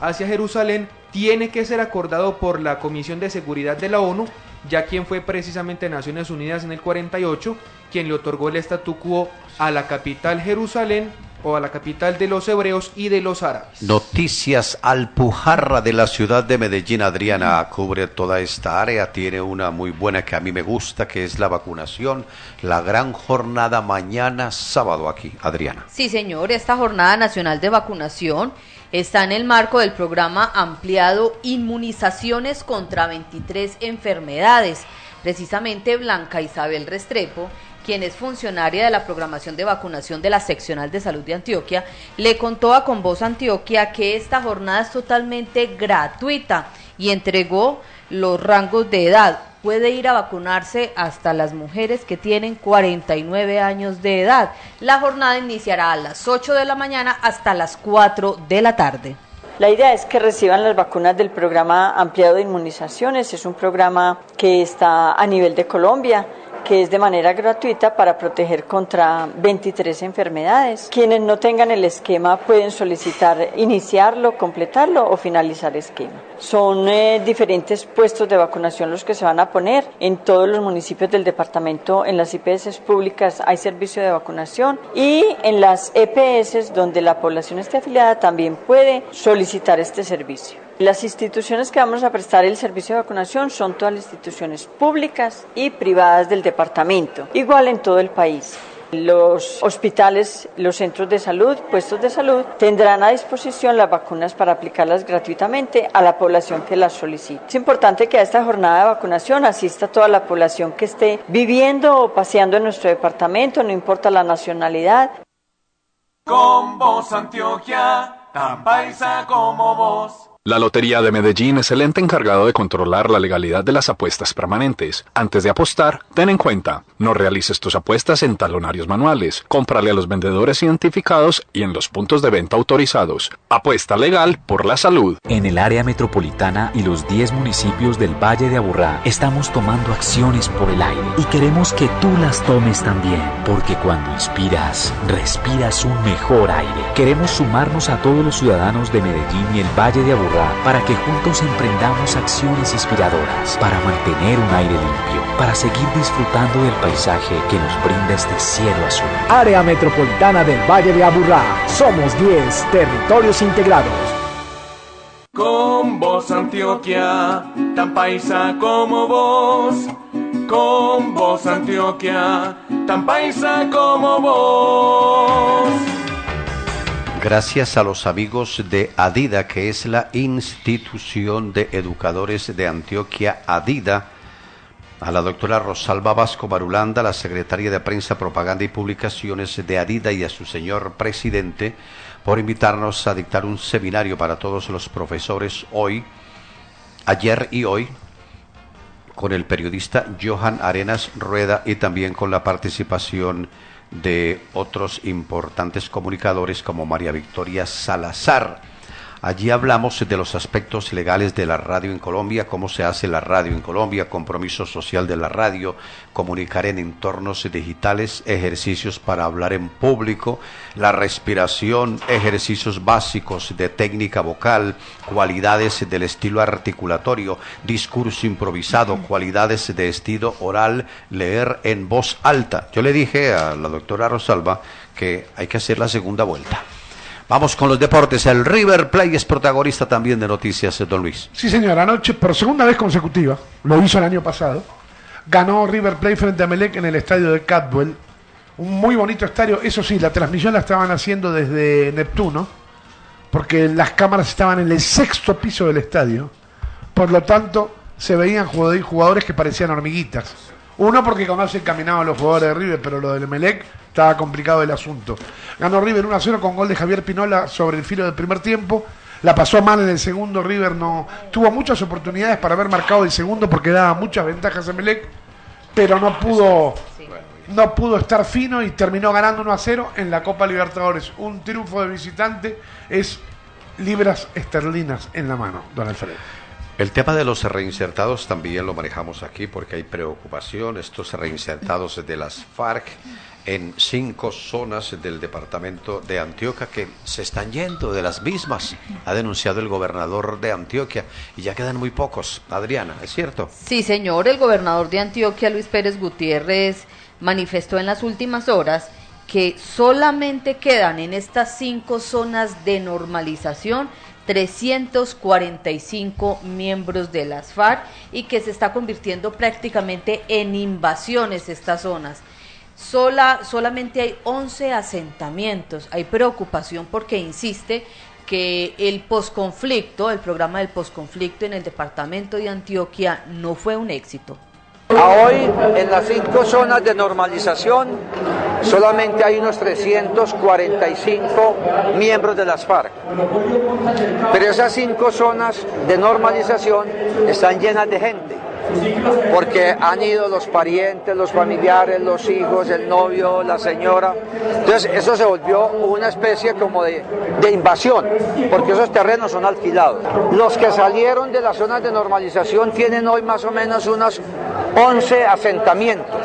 hacia Jerusalén tiene que ser acordado por la Comisión de Seguridad de la ONU, ya quien fue precisamente Naciones Unidas en el 48, quien le otorgó el statu quo a la capital Jerusalén o a la capital de los hebreos y de los árabes. Noticias Alpujarra de la ciudad de Medellín. Adriana cubre toda esta área. Tiene una muy buena que a mí me gusta, que es la vacunación. La gran jornada mañana sábado aquí. Adriana. Sí, señor, esta jornada nacional de vacunación está en el marco del programa ampliado Inmunizaciones contra 23 enfermedades. Precisamente Blanca Isabel Restrepo quien es funcionaria de la programación de vacunación de la Seccional de Salud de Antioquia, le contó a Con Voz Antioquia que esta jornada es totalmente gratuita y entregó los rangos de edad. Puede ir a vacunarse hasta las mujeres que tienen 49 años de edad. La jornada iniciará a las 8 de la mañana hasta las 4 de la tarde. La idea es que reciban las vacunas del programa ampliado de inmunizaciones. Es un programa que está a nivel de Colombia que es de manera gratuita para proteger contra 23 enfermedades. Quienes no tengan el esquema pueden solicitar iniciarlo, completarlo o finalizar esquema. Son eh, diferentes puestos de vacunación los que se van a poner en todos los municipios del departamento. En las IPS públicas hay servicio de vacunación y en las EPS donde la población esté afiliada también puede solicitar este servicio. Las instituciones que vamos a prestar el servicio de vacunación son todas las instituciones públicas y privadas del departamento, igual en todo el país. Los hospitales, los centros de salud, puestos de salud tendrán a disposición las vacunas para aplicarlas gratuitamente a la población que las solicite. Es importante que a esta jornada de vacunación asista toda la población que esté viviendo o paseando en nuestro departamento, no importa la nacionalidad. Con vos Antioquia, tan paisa como vos. La Lotería de Medellín es el ente encargado de controlar la legalidad de las apuestas permanentes. Antes de apostar, ten en cuenta, no realices tus apuestas en talonarios manuales, cómprale a los vendedores identificados y en los puntos de venta autorizados. Apuesta legal por la salud. En el área metropolitana y los 10 municipios del Valle de Aburrá estamos tomando acciones por el aire y queremos que tú las tomes también, porque cuando inspiras, respiras un mejor aire. Queremos sumarnos a todos los ciudadanos de Medellín y el Valle de Aburrá para que juntos emprendamos acciones inspiradoras para mantener un aire limpio, para seguir disfrutando del paisaje que nos brinda este cielo azul. Área Metropolitana del Valle de Aburrá. Somos 10 territorios integrados. Con vos Antioquia, tan paisa como vos. Con vos Antioquia, tan paisa como vos. Gracias a los amigos de ADIDA, que es la institución de educadores de Antioquia, ADIDA, a la doctora Rosalba Vasco Marulanda, la secretaria de Prensa, Propaganda y Publicaciones de ADIDA y a su señor presidente por invitarnos a dictar un seminario para todos los profesores hoy, ayer y hoy, con el periodista Johan Arenas Rueda y también con la participación de otros importantes comunicadores como María Victoria Salazar. Allí hablamos de los aspectos legales de la radio en Colombia, cómo se hace la radio en Colombia, compromiso social de la radio, comunicar en entornos digitales, ejercicios para hablar en público, la respiración, ejercicios básicos de técnica vocal, cualidades del estilo articulatorio, discurso improvisado, cualidades de estilo oral, leer en voz alta. Yo le dije a la doctora Rosalba que hay que hacer la segunda vuelta. Vamos con los deportes. El River Plate es protagonista también de noticias, don Luis. Sí, señor. Anoche, por segunda vez consecutiva, lo hizo el año pasado, ganó River Plate frente a Melec en el estadio de Cadwell. Un muy bonito estadio. Eso sí, la transmisión la estaban haciendo desde Neptuno, porque las cámaras estaban en el sexto piso del estadio. Por lo tanto, se veían jugadores que parecían hormiguitas. Uno porque conoce caminaban los jugadores de River, pero lo del Melec estaba complicado el asunto. Ganó River 1 a 0 con gol de Javier Pinola sobre el filo del primer tiempo. La pasó mal en el segundo, River no tuvo muchas oportunidades para haber marcado el segundo porque daba muchas ventajas a Melec, pero no pudo no pudo estar fino y terminó ganando 1 a 0 en la Copa Libertadores. Un triunfo de visitante es libras esterlinas en la mano, don Alfredo. El tema de los reinsertados también lo manejamos aquí porque hay preocupación. Estos reinsertados de las FARC en cinco zonas del departamento de Antioquia que se están yendo de las mismas, ha denunciado el gobernador de Antioquia y ya quedan muy pocos. Adriana, ¿es cierto? Sí, señor, el gobernador de Antioquia, Luis Pérez Gutiérrez, manifestó en las últimas horas que solamente quedan en estas cinco zonas de normalización 345 miembros de las FARC y que se está convirtiendo prácticamente en invasiones estas zonas. Sola, solamente hay 11 asentamientos. Hay preocupación porque insiste que el posconflicto, el programa del posconflicto en el departamento de Antioquia no fue un éxito. A hoy, en las cinco zonas de normalización, solamente hay unos 345 miembros de las FARC. Pero esas cinco zonas de normalización están llenas de gente porque han ido los parientes, los familiares, los hijos, el novio, la señora. Entonces eso se volvió una especie como de, invasión, porque esos terrenos son alquilados. Los que salieron de las zonas de normalización tienen hoy más o menos unos 11 asentamientos.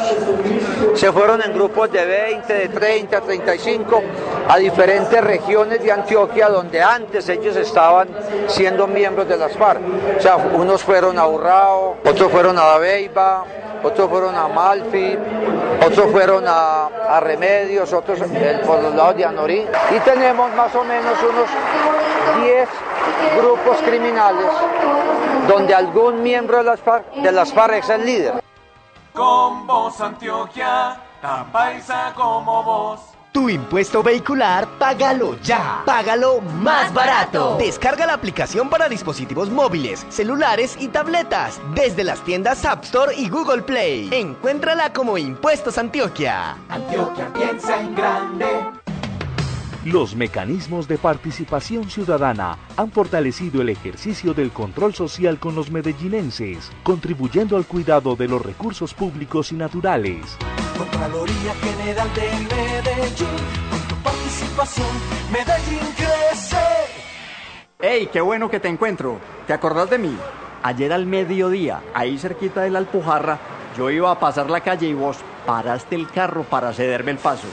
Se fueron en grupos de 20, de 30, 35 a diferentes regiones de Antioquia donde antes ellos estaban siendo miembros de las FARC. O sea, unos fueron a Urrao, otros fueron a Beiba, otros fueron a Malfi, otros fueron a, Remedios, otros por los lados de Anorí. Y tenemos más o menos unos 10 grupos criminales donde algún miembro de las FARC, de las FARC es el líder. Con vos Antioquia, tan paisa como vos. Tu impuesto vehicular, págalo ya. Págalo más barato. Descarga la aplicación para dispositivos móviles, celulares y tabletas desde las tiendas App Store y Google Play. Encuéntrala como Impuestos Antioquia. Antioquia piensa en grande. Los mecanismos de participación ciudadana han fortalecido el ejercicio del control social con los medellinenses, contribuyendo al cuidado de los recursos públicos y naturales. Contraloría General de Medellín, con tu participación, Medellín crece. ¡Ey, qué bueno que te encuentro! ¿Te acordás de mí? Ayer al mediodía, ahí cerquita de la Alpujarra, yo iba a pasar la calle y vos paraste el carro para cederme el paso.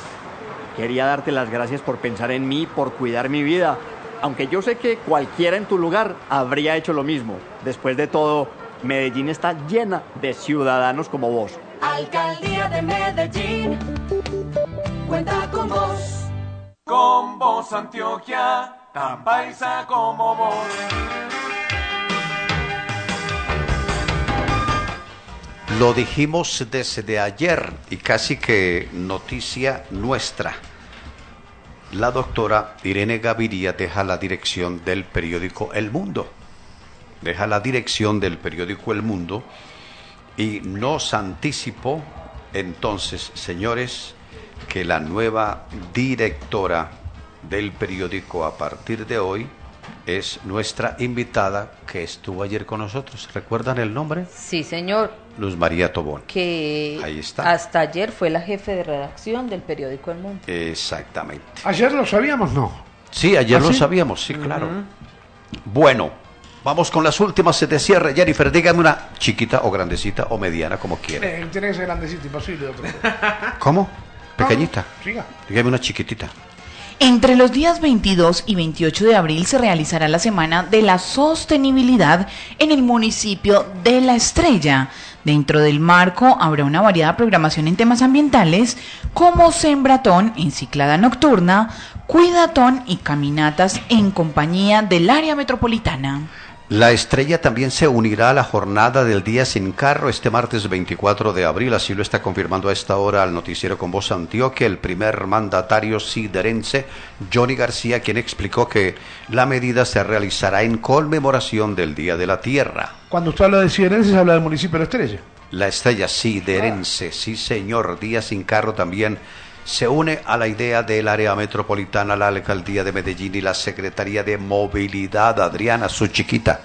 Quería darte las gracias por pensar en mí, por cuidar mi vida, aunque yo sé que cualquiera en tu lugar habría hecho lo mismo. Después de todo, Medellín está llena de ciudadanos como vos. Alcaldía de Medellín, cuenta con vos. Con vos, Antioquia, tan paisa como vos. Lo dijimos desde ayer y casi que noticia nuestra la doctora Irene Gaviria deja la dirección del periódico El Mundo. Deja la dirección del periódico El Mundo y nos anticipó entonces, señores, que la nueva directora del periódico a partir de hoy es nuestra invitada que estuvo ayer con nosotros. ¿Recuerdan el nombre? Sí, señor. Luz María Tobón. Que Ahí está. hasta ayer fue la jefe de redacción del periódico El Mundo. Exactamente. ¿Ayer lo sabíamos? No. Sí, ayer ¿Ah, lo sabíamos, sí, claro. Bueno, vamos con las últimas de cierre. Jennifer, dígame una chiquita o grandecita o mediana, como quiera. Eh, tiene que ser grandecita, imposible. Otro. ¿Cómo? Pequeñita. Dígame una chiquitita. Entre los días 22 y 28 de abril se realizará la Semana de la Sostenibilidad en el municipio de La Estrella. Dentro del marco habrá una variada programación en temas ambientales como sembratón en ciclada nocturna, cuidatón y caminatas en compañía del área metropolitana. La estrella también se unirá a la jornada del Día Sin Carro este martes 24 de abril, así lo está confirmando a esta hora al noticiero con voz Antioquia el primer mandatario siderense, Johnny García, quien explicó que la medida se realizará en conmemoración del Día de la Tierra. Cuando usted habla de siderense, se habla del municipio de la estrella. La estrella siderense, sí señor, Día Sin Carro también se une a la idea del área metropolitana, la alcaldía de Medellín y la Secretaría de Movilidad, Adriana, su chiquita.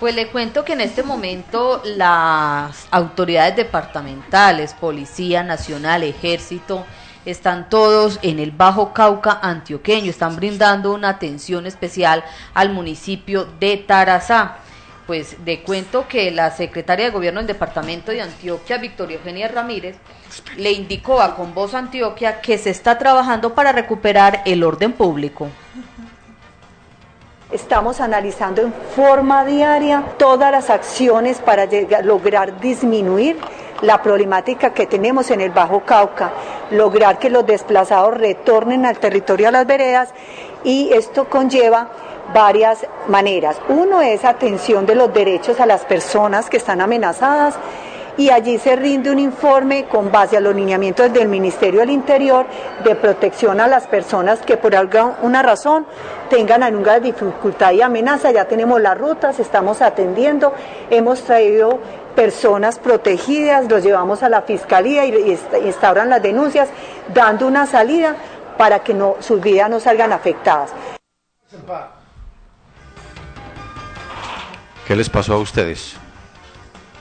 Pues le cuento que en este momento las autoridades departamentales, Policía Nacional, Ejército, están todos en el Bajo Cauca antioqueño, están brindando una atención especial al municipio de Tarazá pues de cuento que la secretaria de gobierno del departamento de Antioquia, Victoria Eugenia Ramírez, le indicó a Con Voz Antioquia que se está trabajando para recuperar el orden público. Estamos analizando en forma diaria todas las acciones para lograr disminuir la problemática que tenemos en el Bajo Cauca, lograr que los desplazados retornen al territorio de las veredas y esto conlleva varias maneras. Uno es atención de los derechos a las personas que están amenazadas y allí se rinde un informe con base a los lineamientos del Ministerio del Interior de protección a las personas que por alguna razón tengan alguna dificultad y amenaza. Ya tenemos las rutas, estamos atendiendo, hemos traído personas protegidas, los llevamos a la fiscalía y instauran las denuncias, dando una salida para que no, sus vidas no salgan afectadas. ¿Qué les pasó a ustedes?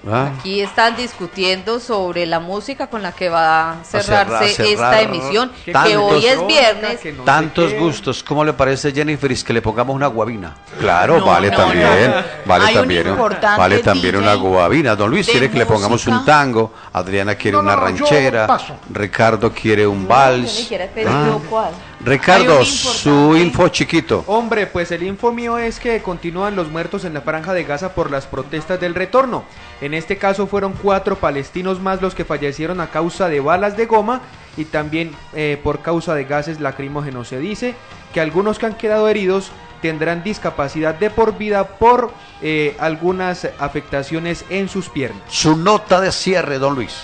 ¿Ah? Aquí están discutiendo sobre la música con la que va a cerrarse a cerrar- esta emisión, que hoy es viernes. Tantos gustos. ¿Cómo le parece, Jennifer, que le pongamos una guabina? Claro, No, vale no, también. no. Vale también. Vale también DJ una guabina. Don Luis quiere que le pongamos un tango. Adriana quiere No, una ranchera. Ricardo quiere un Yo ni vals. he pedido Ah. cuál. Ricardo, su info chiquito. Hombre, pues el info mío es que continúan los muertos en la franja de Gaza por las protestas del retorno. En este caso fueron cuatro palestinos más los que fallecieron a causa de balas de goma y también eh, por causa de gases lacrimógenos. Se dice que algunos que han quedado heridos tendrán discapacidad de por vida por eh, algunas afectaciones en sus piernas. Su nota de cierre, don Luis.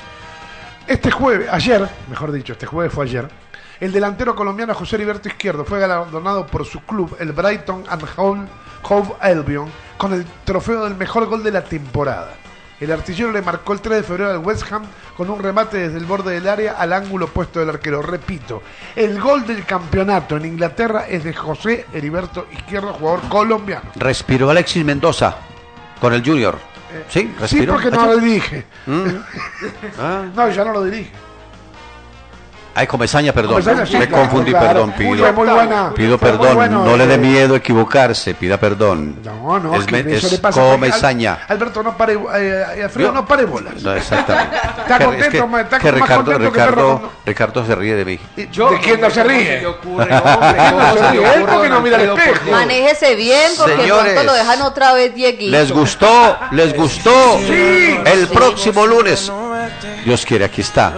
Este jueves, ayer, mejor dicho, este jueves fue ayer, el delantero colombiano José Heriberto Izquierdo fue galardonado por su club, el Brighton and Hove, Hove Albion, con el trofeo del mejor gol de la temporada. El artillero le marcó el 3 de febrero al West Ham con un remate desde el borde del área al ángulo opuesto del arquero. Repito, el gol del campeonato en Inglaterra es de José Heriberto Izquierdo, jugador colombiano. Respiró Alexis Mendoza con el Junior. Sí, Sí, respiró. porque no lo dirige. Mm. Ah. No, ya no lo dirige. Ay, Comesaña, perdón. Comesaña, sí, Me claro, confundí, claro. perdón. Pido, muy buena. pido perdón. bueno, no le dé miedo equivocarse. Pida perdón. No, no, es, que me- eso es le pasa Comesaña. Al- Alberto, no pare, eh, Alfredo, Yo- no pare bolas. No, exactamente. Está Que- contento, es que, ma- está que más Ricardo, contento que Ricardo, con- Ricardo se ríe de mí. ¿De quién no se ríe? ¿Cómo se le ocurre, ocurre, porque no mira el espejo. Manéjese bien porque Señores. pronto lo dejan otra vez Dieguito. ¿Les gustó? ¿Les gustó? Sí. El próximo lunes. Dios quiere, aquí está.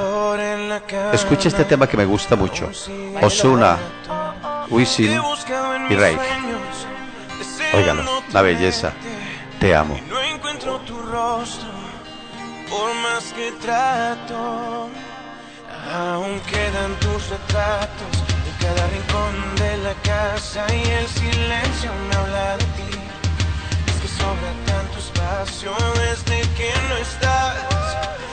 Escucha este tema que me gusta mucho. Osuna, Wisin y Rey. Óigalo, la belleza. Te amo. No encuentro tu rostro, por más que trato. Aún quedan tus retratos en cada rincón de la casa y el silencio me habla de ti. Es que sobra tanto espacio desde que no estás.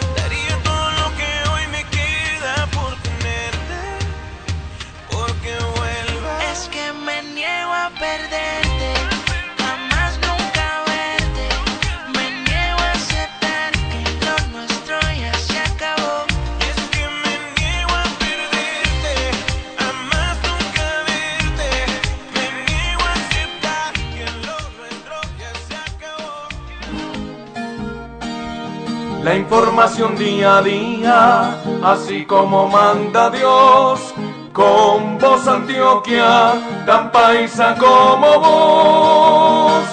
La información día a día, así como manda Dios. Con vos Antioquia, tan paisa como vos.